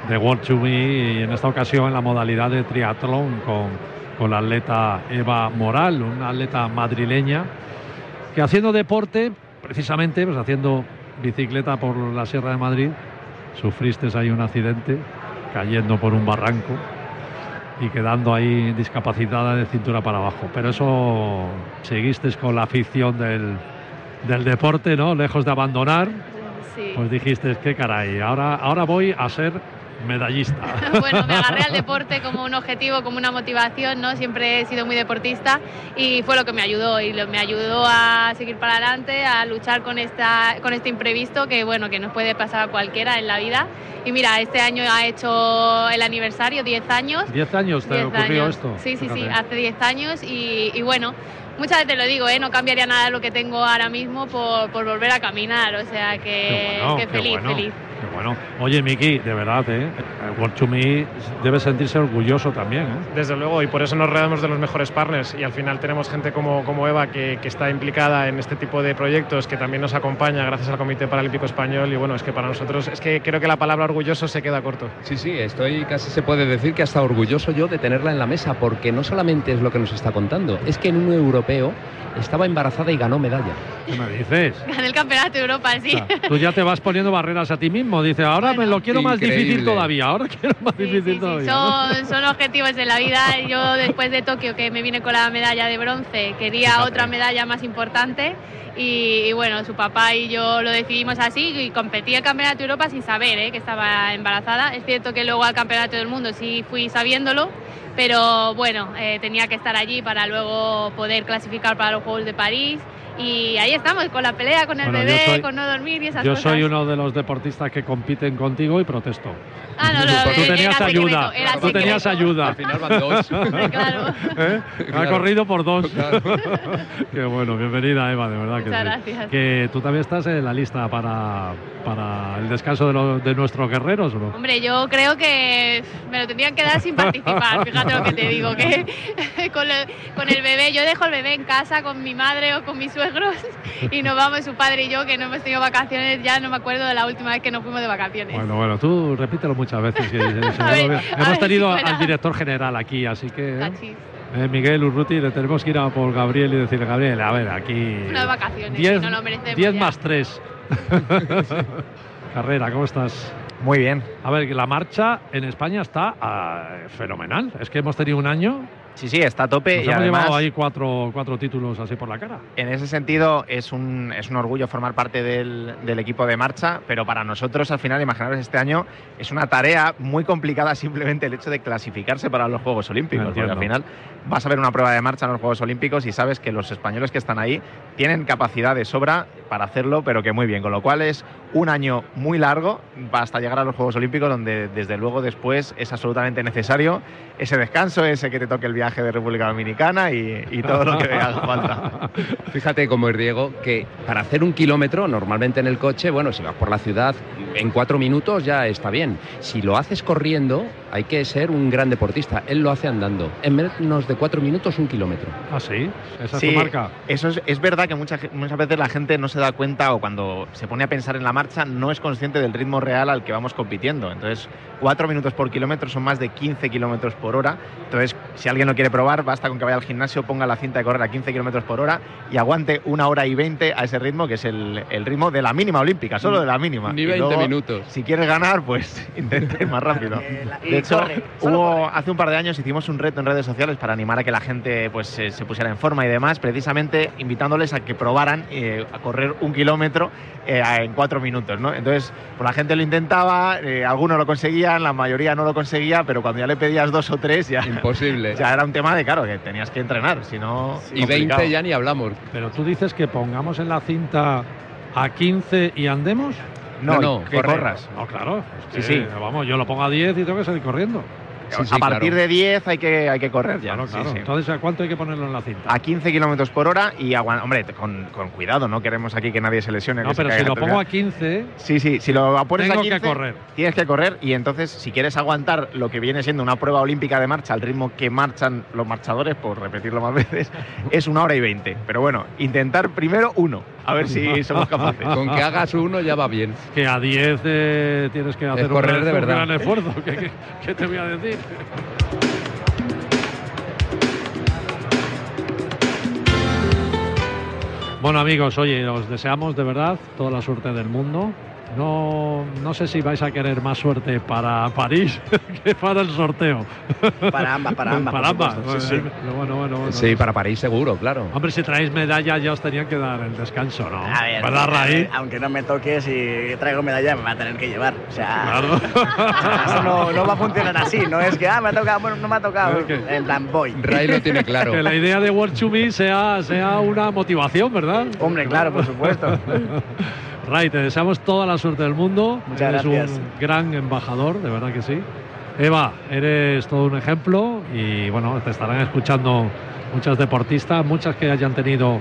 de World to Me y en esta ocasión en la modalidad de triatlón con, con la atleta Eva Moral, una atleta madrileña que haciendo deporte, precisamente, pues haciendo bicicleta por la Sierra de Madrid, sufriste ahí un accidente cayendo por un barranco y quedando ahí discapacitada de cintura para abajo. Pero eso seguiste con la afición del, del deporte, ¿no? Lejos de abandonar, Sí. pues dijiste, qué caray, ahora, ahora voy a ser medallista. Bueno, me agarré al deporte como un objetivo, como una motivación, ¿no? Siempre he sido muy deportista y fue lo que me ayudó y lo, me ayudó a seguir para adelante, a luchar con, esta, con este imprevisto que, bueno, que nos puede pasar a cualquiera en la vida. Y mira, este año ha hecho el aniversario, 10 años. ¿Diez años te 10 ocurrió años. esto? Sí, sí, sí, hace 10 años y, y bueno, muchas veces lo digo, ¿eh? no cambiaría nada de lo que tengo ahora mismo por, por volver a caminar, o sea que, bueno, feliz, bueno. feliz. Bueno. Oye, Miki, de verdad, ¿eh? World to Me debe sentirse orgulloso también, ¿eh? Desde luego, y por eso nos rodeamos de los mejores partners y al final tenemos gente como, como Eva que, que está implicada en este tipo de proyectos, que también nos acompaña gracias al Comité Paralímpico Español y bueno, es que para nosotros, es que creo que la palabra orgulloso se queda corto. Sí, sí, estoy casi se puede decir que hasta orgulloso yo de tenerla en la mesa, porque no solamente es lo que nos está contando, es que en un europeo estaba embarazada y ganó medalla. ¿Qué me dices? Gané el campeonato de Europa, sí. O sea, tú ya te vas poniendo barreras a ti mismo. Dice, ahora me lo quiero más increíble. difícil todavía. Ahora quiero más difícil todavía. ¿no? Son, son objetivos de la vida. Yo después de Tokio, que me vine con la medalla de bronce, quería otra medalla más importante. Y, y bueno, su papá y yo lo decidimos así y competí el Campeonato de Europa sin saber ¿eh? que estaba embarazada. Es cierto que luego al Campeonato del Mundo sí fui sabiéndolo, pero bueno, eh, tenía que estar allí para luego poder clasificar para los Juegos de París. Y ahí estamos, con la pelea, con el Bueno, yo bebé, soy- con no dormir y esas Yo cosas. soy uno de los deportistas que compiten contigo y protesto. Ah, no, no, Tú era tenías secreto, ayuda. Tú tenías ayuda. Al final van dos. claro. ¿Eh? Ha Claro. corrido por dos. Qué bueno, bienvenida Eva, de verdad que Muchas sí. gracias. Que tú también estás en la lista para, para el descanso de, los- de nuestros guerreros, ¿o no? Hombre, yo creo que me lo tendrían que dar sin participar, fíjate lo que te digo, que con, el, con el bebé, yo dejo el bebé en casa con mi madre o con mis suegros y nos vamos su padre y yo, que no hemos tenido vacaciones, ya no me acuerdo de la última vez que nos fuimos de vacaciones. Bueno, bueno, tú repítelo muchas veces. que- que seguro ver, Hemos si tenido fuera. al director general aquí, así que ¿eh? Cachis. Eh, Miguel Urruti, le tenemos que ir a por Gabriel y decirle, Gabriel, a ver, aquí... Unas vacaciones, diez- si no 10 más 3. Carrera, ¿cómo estás? Muy bien. A ver, que la marcha en España está ah, fenomenal. Es que hemos tenido un año. Sí, sí, está a tope Nos y hemos además llevado ahí cuatro, cuatro títulos así por la cara. en ese sentido es un, es un orgullo formar parte del, del equipo de marcha, pero para nosotros al final, imaginaros este año, es una tarea muy complicada simplemente el hecho de clasificarse para los Juegos Olímpicos, porque al final vas a ver una prueba de marcha en los Juegos Olímpicos y sabes que los españoles que están ahí tienen capacidad de sobra para hacerlo, pero que muy bien, con lo cual es un año muy largo hasta llegar a los Juegos Olímpicos, donde desde luego después es absolutamente necesario ese descanso, ese que te toque el viaje de República Dominicana y, todo lo que haga falta. Fíjate cómo es Diego, que para hacer un kilómetro, normalmente en el coche, bueno, si vas por la ciudad, en cuatro minutos ya está bien. Si lo haces corriendo, hay que ser un gran deportista. Él lo hace andando. En menos de cuatro minutos, un kilómetro. Ah, sí, esa Sí, es tu marca. Eso es, es verdad que mucha ge- muchas veces la gente no se da cuenta o cuando se pone a pensar en la marcha no es consciente del ritmo real al que vamos compitiendo. Entonces, 4 minutos por kilómetro son más de 15 kilómetros por hora. Entonces, si alguien lo quiere probar, basta con que vaya al gimnasio, ponga la cinta de correr a 15 kilómetros por hora y aguante una hora y 20 a ese ritmo, que es el, el ritmo de la mínima olímpica, solo de la mínima. Ni Y 20 luego, minutos. Si quieres ganar, pues intente ir más rápido. Solo hubo, hace un par de años hicimos un reto en redes sociales para animar a que la gente pues, se, se pusiera en forma y demás, precisamente invitándoles a que probaran eh, a correr un kilómetro eh, en cuatro minutos. ¿no? Entonces, pues, la gente lo intentaba, eh, algunos lo conseguían, la mayoría no lo conseguía, pero cuando ya le pedías dos o tres, ya, Imposible. ya era un tema de, claro, que tenías que entrenar, si no... y complicado. 20 ya ni hablamos. Pero tú dices que pongamos en la cinta a 15 y andemos. No, No, no, que corre. corras. No, claro. es Sí, que, sí. Vamos, yo lo pongo a 10 y tengo que salir corriendo. Sí, sí, a partir claro. de 10 hay que, hay que correr ya. Claro, sí, claro. sí. Entonces, ¿a cuánto hay que ponerlo en la cinta? a 15 kilómetros por hora y aguanta. Hombre, con, con cuidado, no queremos aquí que nadie se lesione. no, que pero si lo pongo a terminar. 15, Sí, sí, si lo pones tengo a 15, que correr. tienes que correr y entonces si quieres aguantar lo que viene siendo una prueba olímpica de marcha al ritmo que marchan los marchadores, por repetirlo más veces, es una hora y 20. Pero bueno, intentar primero uno, a ver si somos capaces. Con que hagas uno ya va bien. Que a 10 eh, tienes que hacer un correr gran- de un verdad. gran esfuerzo. ¿Qué, qué- qué te voy a decir? Bueno amigos, oye, os deseamos de verdad toda la suerte del mundo. No, no sé si vais a querer más suerte para París que para el sorteo. Para ambas, para ambas. Para ambas. supuesto, sí, sí. Bueno, bueno, bueno, bueno. Sí, para París seguro, claro. Hombre, si traéis medalla ya os tenían que dar el descanso, ¿no? A ver, ¿Verdad, Raí? aunque no me toque, si traigo medalla me va a tener que llevar. O sea, Claro. eso no, no va a funcionar así. No es que, ah, me ha tocado, bueno, no me ha tocado. En plan, voy. Ray lo tiene claro. Que la idea de World to Me sea, sea una motivación, ¿verdad? Hombre, claro, por supuesto. Ray, te deseamos toda la suerte del mundo. Muchas eres gracias. un gran embajador, de verdad que sí. Eva, eres todo un ejemplo y bueno, te estarán escuchando muchas deportistas, muchas que hayan tenido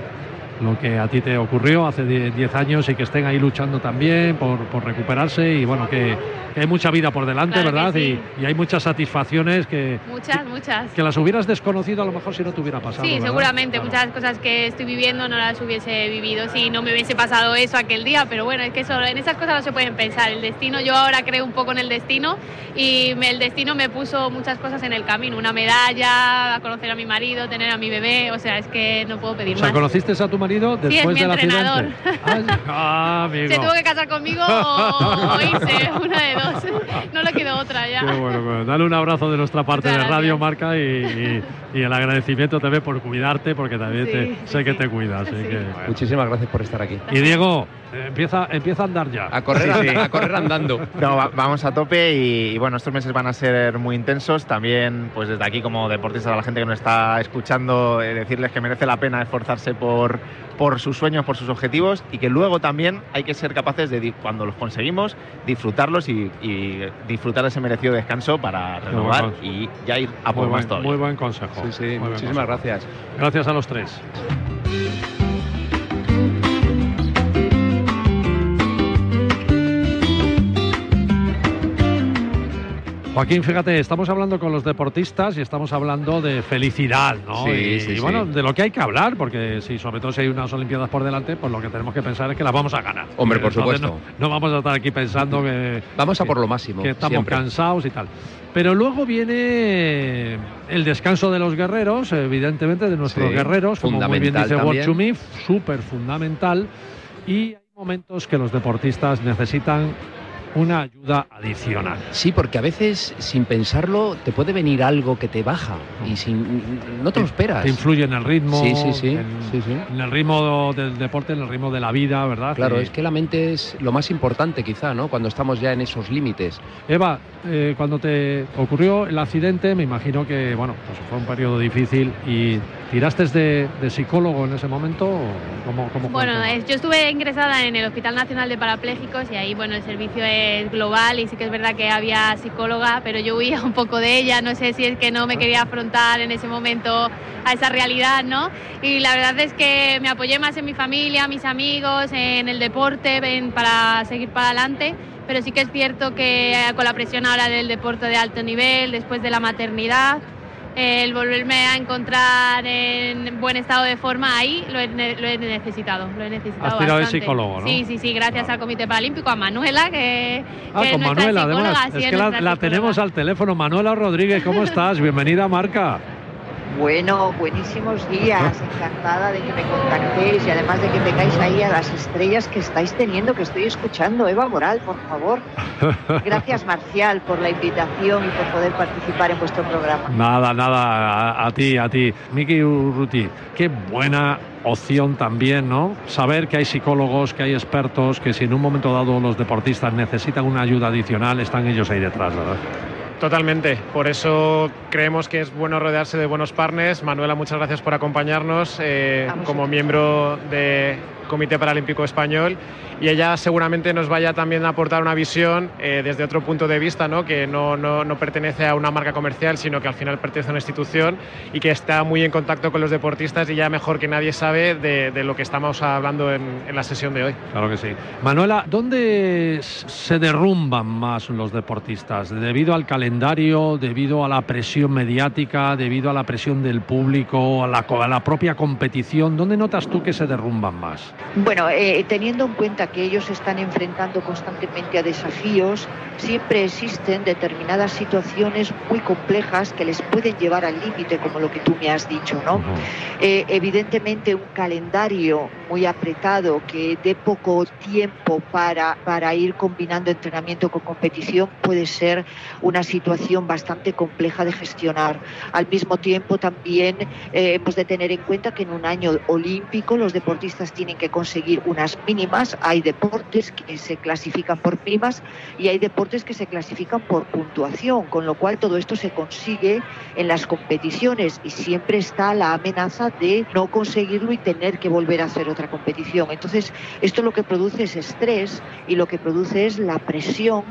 lo que a ti te ocurrió hace 10 años y que estén ahí luchando también por, por recuperarse y bueno, que, que hay mucha vida por delante, Claro ¿verdad? sí. Y, y hay muchas satisfacciones que, Muchas, muchas. que las hubieras desconocido a lo mejor si no te hubiera pasado. Sí, ¿verdad? seguramente Claro. muchas cosas que estoy viviendo no las hubiese vivido si no me hubiese pasado eso aquel día, pero bueno, es que eso, en esas cosas no se pueden pensar. El destino, yo ahora creo un poco en el destino y me- el destino me puso muchas cosas en el camino, una medalla, a conocer a mi marido, tener a mi bebé, o sea, es que no puedo pedir O sea, más. ¿conociste a tu marido Sí, es después mi del entrenador. accidente? Ah, amigo. Se tuvo que casar conmigo o, o irse, una de dos. No le quedó otra ya. Qué bueno, bueno. Dale un abrazo de nuestra parte Muchas de Radio Marca y, y- y el agradecimiento también por cuidarte, porque también Sí, te, sí, sé que te cuidas. así que, bueno. Muchísimas gracias por estar aquí. Y Diego, empieza, empieza a andar ya. A correr, Sí, sí. a correr andando. No, va- vamos a tope y, y bueno, estos meses van a ser muy intensos. También, pues desde aquí como deportistas a la gente que nos está escuchando, eh, decirles que merece la pena esforzarse por, por sus sueños, por sus objetivos y que luego también hay que ser capaces de, cuando los conseguimos, disfrutarlos y, y disfrutar ese merecido descanso para renovar y ya ir a por muy, más buen, todavía. muy buen consejo. Sí, sí, Muy buen muchísimas consejo. gracias. Gracias a los tres. Joaquín, fíjate, estamos hablando con los deportistas y estamos hablando de felicidad, ¿no? Sí, y, sí, y sí. bueno, de lo que hay que hablar, porque si sobre todo si hay unas Olimpiadas por delante, pues lo que tenemos que pensar es que las vamos a ganar. Hombre, por Entonces, supuesto. No, no vamos a estar aquí pensando que, Vamos a por lo máximo. que estamos siempre. cansados y tal. Pero luego viene el descanso de los guerreros, evidentemente de nuestros Sí, guerreros, como muy bien dice. World súper fundamental. Y hay momentos que los deportistas necesitan una ayuda adicional. Sí, porque a veces sin pensarlo te puede venir algo que te baja y sin, no te lo esperas. Te influye en el ritmo, Sí, sí, sí, En, sí, sí. en el ritmo del deporte, en el ritmo de la vida, ¿verdad? Claro, Y- es que la mente es lo más importante quizá, ¿no? Cuando estamos ya en esos límites. Eva, eh, cuando te ocurrió el accidente, me imagino que bueno, pues fue un periodo difícil y tiraste de, de psicólogo en ese momento. ¿o ¿Cómo, cómo Bueno, es- yo estuve ingresada en el Hospital Nacional de Parapléjicos y ahí, bueno, el servicio es global y sí que es verdad que había psicóloga, pero yo huía un poco de ella, no sé si es que no me quería afrontar en ese momento a esa realidad, ¿no? Y la verdad es que me apoyé más en mi familia, mis amigos, en el deporte, en- para seguir para adelante. Pero sí que es cierto que eh, con la presión ahora del deporte de alto nivel, después de la maternidad, el volverme a encontrar en buen estado de forma ahí lo he, lo he necesitado, lo he necesitado Has tirado de psicólogo, ¿no? Sí, sí, sí, gracias al Comité Paralímpico, a Manuela, que, Ah, que con Manuela, además. sí, es es que la, tenemos al teléfono. Manuela Rodríguez, ¿cómo estás? Bienvenida Marca. Bueno, buenísimos días, encantada de que me contactéis y además de que tengáis ahí a las estrellas que estáis teniendo, que estoy escuchando. Eva Moral, por favor. Gracias, Marcial, por la invitación y por poder participar en vuestro programa. Nada, nada, a, a ti, a ti. Miki Urruti, qué buena opción también, ¿no? Saber que hay psicólogos, que hay expertos, que si en un momento dado los deportistas necesitan una ayuda adicional, están ellos ahí detrás, ¿verdad? Totalmente, por eso creemos que es bueno rodearse de buenos partners. Manuela, muchas gracias por acompañarnos eh, como miembro del Comité Paralímpico Español y ella seguramente nos vaya también a aportar una visión eh, desde otro punto de vista, ¿no? que no, no- no pertenece a una marca comercial, sino que al final pertenece a una institución y que está muy en contacto con los deportistas y ya mejor que nadie sabe de, de lo que estamos hablando en, en la sesión de hoy. Claro que sí. Manuela, ¿dónde se derrumban más los deportistas? ¿Debido al calendario, debido a la presión mediática, debido a la presión del público, a la, a la propia competición? ¿Dónde notas tú que se derrumban más? Bueno, eh, teniendo en cuenta que ellos están enfrentando constantemente a desafíos, siempre existen determinadas situaciones muy complejas que les pueden llevar al límite, como lo que tú me has dicho, ¿no? Eh, evidentemente un calendario muy apretado que dé poco tiempo para, para ir combinando entrenamiento con competición puede ser una situación bastante compleja de gestionar. Al mismo tiempo también eh, hemos de tener en cuenta que en un año olímpico los deportistas tienen que conseguir unas mínimas. Hay deportes que se clasifican por primas y hay deportes que se clasifican por puntuación, con lo cual todo esto se consigue en las competiciones y siempre está la amenaza de no conseguirlo y tener que volver a hacer otra competición. Entonces, esto lo que produce es estrés y lo que produce es la presión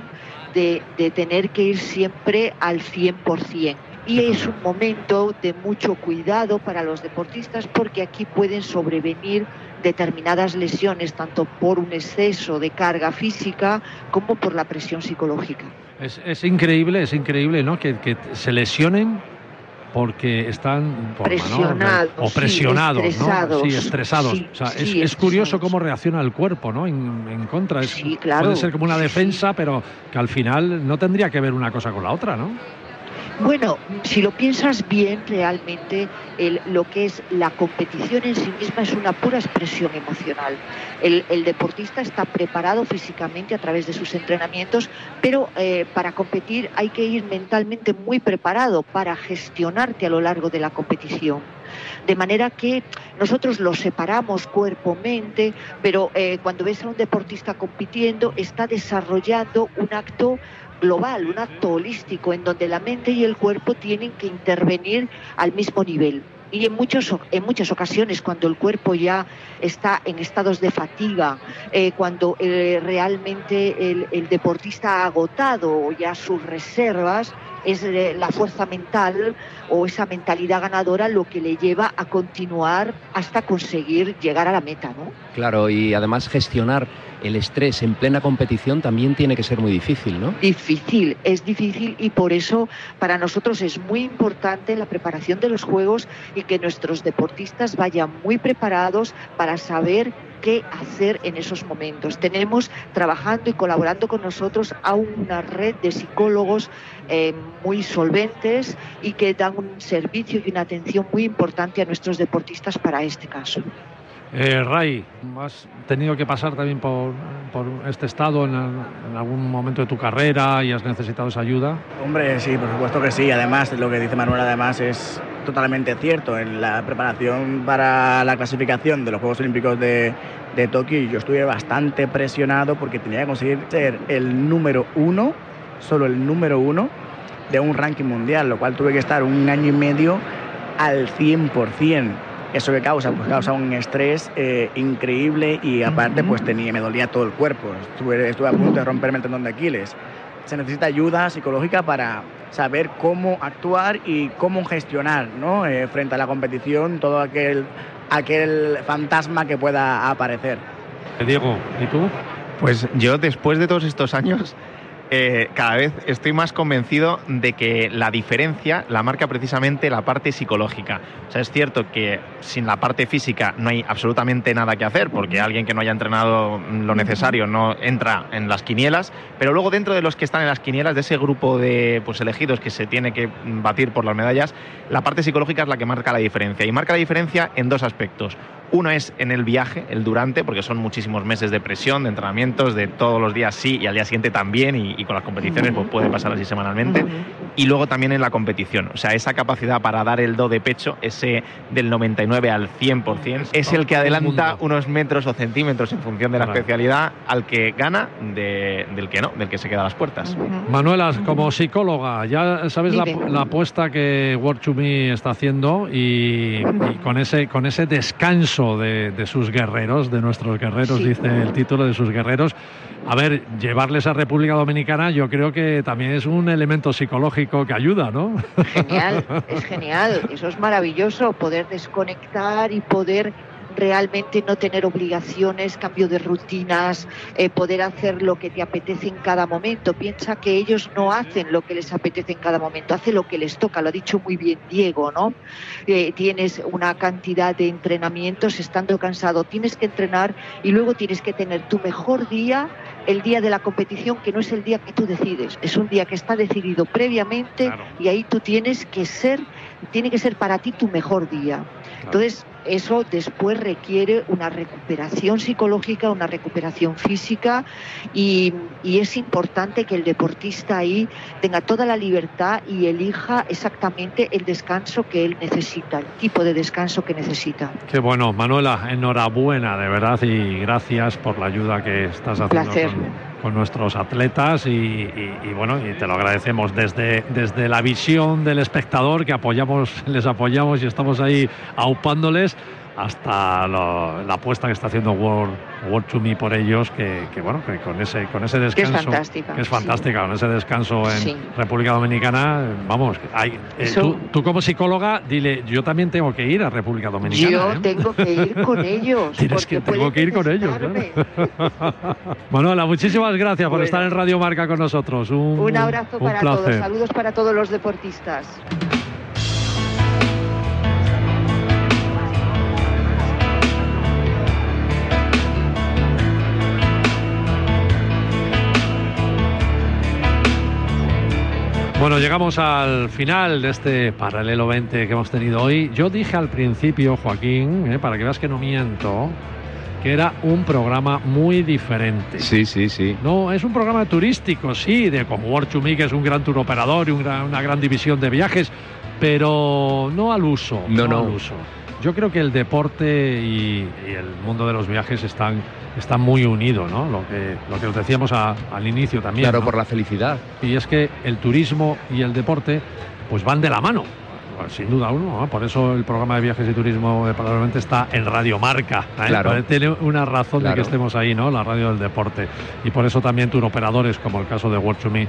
de, de tener que ir siempre al 100%. Y es un momento de mucho cuidado para los deportistas porque aquí pueden sobrevenir determinadas lesiones, tanto por un exceso de carga física como por la presión psicológica. Es, es increíble, es increíble, ¿no? Que, que se lesionen porque están por- Presionados, o sí, presionados, estresados. ¿no? Sí, estresados. Sí, o sea, es, sí, es curioso cómo reacciona el cuerpo, ¿no? En, en contra. Es- claro. Puede ser como una defensa, pero que al final no tendría que ver una cosa con la otra, ¿no? Bueno, si lo piensas bien, realmente el- lo que es la competición en sí misma es una pura expresión emocional. El, el deportista está preparado físicamente a través de sus entrenamientos, pero eh, para competir hay que ir mentalmente muy preparado para gestionarte a lo largo de la competición. De manera que nosotros lo separamos cuerpo-mente, pero eh, cuando ves a un deportista compitiendo está desarrollando un acto global, un acto holístico en donde la mente y el cuerpo tienen que intervenir al mismo nivel. Y en, muchos, en muchas ocasiones, cuando el cuerpo ya está en estados de fatiga, eh, cuando eh, realmente el, el deportista ha agotado ya sus reservas, es eh, la fuerza mental o esa mentalidad ganadora lo que le lleva a continuar hasta conseguir llegar a la meta, ¿no? Claro, y además gestionar el estrés en plena competición también tiene que ser muy difícil, ¿no? Difícil, es difícil y por eso para nosotros es muy importante la preparación de los Juegos y que nuestros deportistas vayan muy preparados para saber qué hacer en esos momentos. Tenemos trabajando y colaborando con nosotros a una red de psicólogos eh, muy solventes y que dan un servicio y una atención muy importante a nuestros deportistas para este caso. Eh, Ray, has tenido que pasar también por, este estado en, en algún momento de tu carrera y has necesitado esa ayuda. Hombre, sí, por supuesto que sí. Además, lo que dice Manuel además es totalmente cierto. En la preparación para la clasificación de los Juegos Olímpicos de, de Tokio yo estuve bastante presionado porque tenía que conseguir ser el número uno, solo el número uno de un ranking mundial, lo cual tuve que estar un año y medio al 100%. ¿Eso que causa? Pues causa un estrés eh, increíble y aparte pues tenía, me dolía todo el cuerpo. Estuve, estuve a punto de romperme el tendón de Aquiles. Se necesita ayuda psicológica para saber cómo actuar y cómo gestionar ¿no? Eh, frente a la competición todo aquel, aquel fantasma que pueda aparecer. Diego, ¿y tú? Pues yo después de todos estos años, eh, cada vez estoy más convencido de que la diferencia la marca precisamente la parte psicológica. O sea, es cierto que sin la parte física no hay absolutamente nada que hacer, porque alguien que no haya entrenado lo necesario no entra en las quinielas, pero luego dentro de los que están en las quinielas, de ese grupo de pues, elegidos que se tiene que batir por las medallas, la parte psicológica es la que marca la diferencia. Y marca la diferencia en dos aspectos. Uno es en el viaje, el durante, porque son muchísimos meses de presión, de entrenamientos, de todos los días sí y al día siguiente también, y, y con las competiciones pues puede pasar así semanalmente. Y luego también en la competición, o sea, esa capacidad para dar el do de pecho, ese del 99 al 100%, es el que adelanta unos metros o centímetros en función de la especialidad al que gana de- del que no, del que se queda a las puertas. Manuela, como psicóloga, ya sabes la, la apuesta que World to Me está haciendo y, y con ese con ese descanso de, de sus guerreros, de nuestros guerreros, Sí. dice el título de sus guerreros. A ver, llevarles a República Dominicana yo creo que también es un elemento psicológico que ayuda, ¿no? Genial, es genial, eso es maravilloso, poder desconectar y poder realmente no tener obligaciones, cambio de rutinas, eh, poder hacer lo que te apetece en cada momento. Piensa que ellos no hacen lo que les apetece en cada momento, hacen lo que les toca, lo ha dicho muy bien Diego, ¿no? Eh, tienes una cantidad de entrenamientos estando cansado, tienes que entrenar y luego tienes que tener tu mejor día el día de la competición, que no es el día que tú decides, es un día que está decidido previamente y ahí tú tienes que ser, tiene que ser para ti tu mejor día. Entonces, eso después requiere una recuperación psicológica, una recuperación física y, y es importante que el deportista ahí tenga toda la libertad y elija exactamente el descanso que él necesita, el tipo de descanso que necesita. Qué bueno, Manuela, enhorabuena, de verdad, y gracias por la ayuda que estás haciendo Placer. con, con nuestros atletas y, y- y bueno, y te lo agradecemos desde, desde la visión del espectador que apoyamos, les apoyamos y estamos ahí aupándoles. Hasta lo- la apuesta que está haciendo World, World to Me por ellos, que, que, bueno, que con ese, con ese Que es descanso. fantástica, que es sí. fantástica, con ese descanso en Sí. República Dominicana, vamos, hay, eh, tú, tú como psicóloga, dile, yo también tengo que ir a República Dominicana. Yo ¿eh? tengo que ir con ellos. Tienes que, tengo que ir con ellos. claro. Manuela, muchísimas gracias por estar en Radio Marca con nosotros. Un, Un abrazo un para placer. todos. Saludos para todos los deportistas. Bueno, llegamos al final de este paralelo 20 que hemos tenido hoy. Yo dije al principio, Joaquín, eh, para que veas que no miento, que era un programa muy diferente. Sí, sí, sí. No, es un programa turístico, sí, de como World to Me, que es un gran tour operador y un gran- una gran división de viajes, pero no al uso. No, no. al uso. Yo creo que el deporte y, y el mundo de los viajes están, están muy unidos, ¿no? Lo que, lo que os decíamos a- al inicio también. Claro, ¿no? por la felicidad. Y es que el turismo y el deporte pues van de la mano. Sin duda uno, ¿no? por eso el programa de viajes y turismo de Probablemente está en Radio Marca. ¿eh? Claro. Tiene una razón de que estemos ahí, ¿no? La radio del deporte. Y por eso también turoperadores, como el caso de World to Me,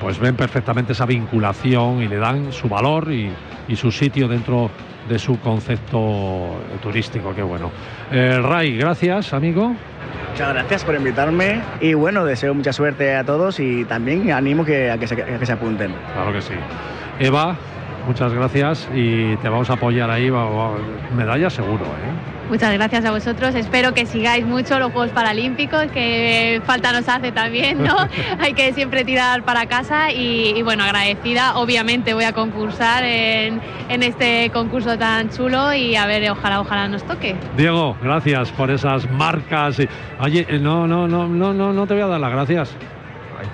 pues ven perfectamente esa vinculación y le dan su valor y, y su sitio dentro de su concepto turístico. Qué bueno. Eh, Ray, gracias, amigo. Muchas gracias por invitarme y bueno, deseo mucha suerte a todos y también animo que, a, que se, a que se apunten. Claro que sí. Eva, muchas gracias y te vamos a apoyar ahí. Medalla seguro, ¿eh? Muchas gracias a vosotros. Espero que sigáis mucho los Juegos Paralímpicos, que falta nos hace también, ¿no? Hay que siempre tirar para casa y, y, bueno, agradecida. Obviamente voy a concursar en, en este concurso tan chulo y a ver, ojalá, ojalá nos toque. Diego, gracias por esas marcas. y- Oye, no, no, no, no, no, no te voy a dar las gracias.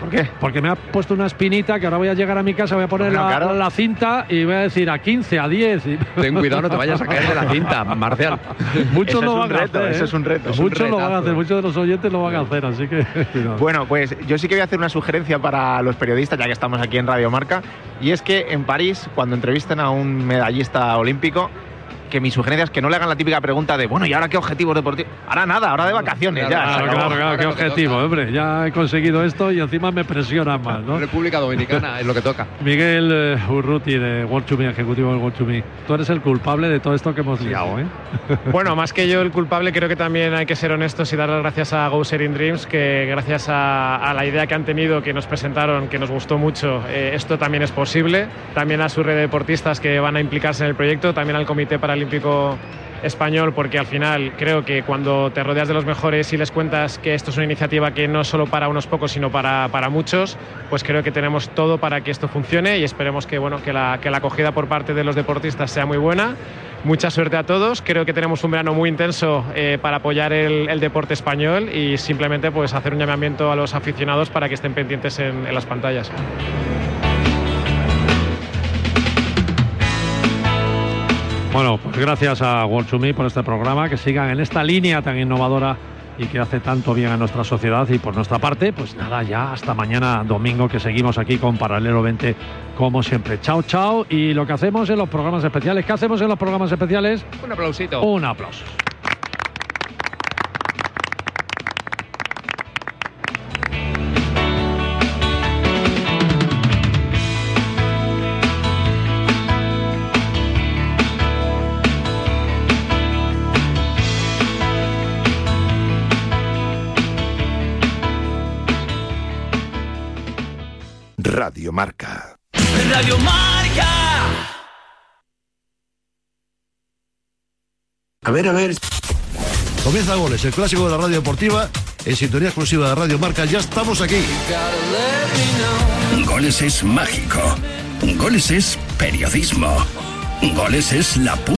¿Por qué? Porque me ha puesto una espinita que ahora voy a llegar a mi casa, voy a poner Bueno, la, claro. la cinta y voy a decir a 15, a 10. y- Ten cuidado, no te vayas a caer de la cinta, Marcial. Muchos lo van a hacer. eso ¿eh? es un reto, Muchos lo van a hacer, muchos de los oyentes lo van a hacer, así que. Bueno, pues yo sí que voy a hacer una sugerencia para los periodistas, ya que estamos aquí en Radio Marca, y es que en París, cuando entrevisten a un medallista olímpico, que mi sugerencia es que no le hagan la típica pregunta de, bueno, ¿y ahora qué objetivos deportivos? Ahora nada, ahora de vacaciones, ya. se Claro, claro, claro, qué objetivo, hombre. Ya he conseguido esto y encima me presionan más, ¿no? República Dominicana es lo que toca. Miguel eh, Urruti de World to Me, ejecutivo del World to Me. Tú eres el culpable de todo esto que hemos liado, ¿eh? Bueno, más que yo el culpable, creo que también hay que ser honestos y dar las gracias a Go Sharing Dreams, que gracias a, a la idea que han tenido, que nos presentaron, que nos gustó mucho, eh, esto también es posible. También a su red de deportistas que van a implicarse en el proyecto, también al Comité Paralímpico Español, porque al final creo que cuando te rodeas de los mejores y les cuentas que esto es una iniciativa que no es solo para unos pocos, sino para, para muchos, pues creo que tenemos todo para que esto funcione y esperemos que, bueno, que, la, que la acogida por parte de los deportistas sea muy buena. Mucha suerte a todos. Creo que tenemos un verano muy intenso eh, para apoyar el, el deporte español y simplemente pues hacer un llamamiento a los aficionados para que estén pendientes en, en las pantallas. Bueno, pues gracias a World to Me por este programa, que sigan en esta línea tan innovadora y que hace tanto bien a nuestra sociedad. Y por nuestra parte, pues nada, ya hasta mañana domingo que seguimos aquí con Paralelo 20 como siempre. Chao, chao. Y lo que hacemos en los programas especiales, ¿qué hacemos en los programas especiales? Un aplausito. Un aplauso. Radio Marca. Radio Marca. A ver, a ver. Comienza Goles, el clásico de la radio deportiva, en sintonía exclusiva de Radio Marca. Ya estamos aquí. Goles es mágico. Goles es periodismo. Goles es la pu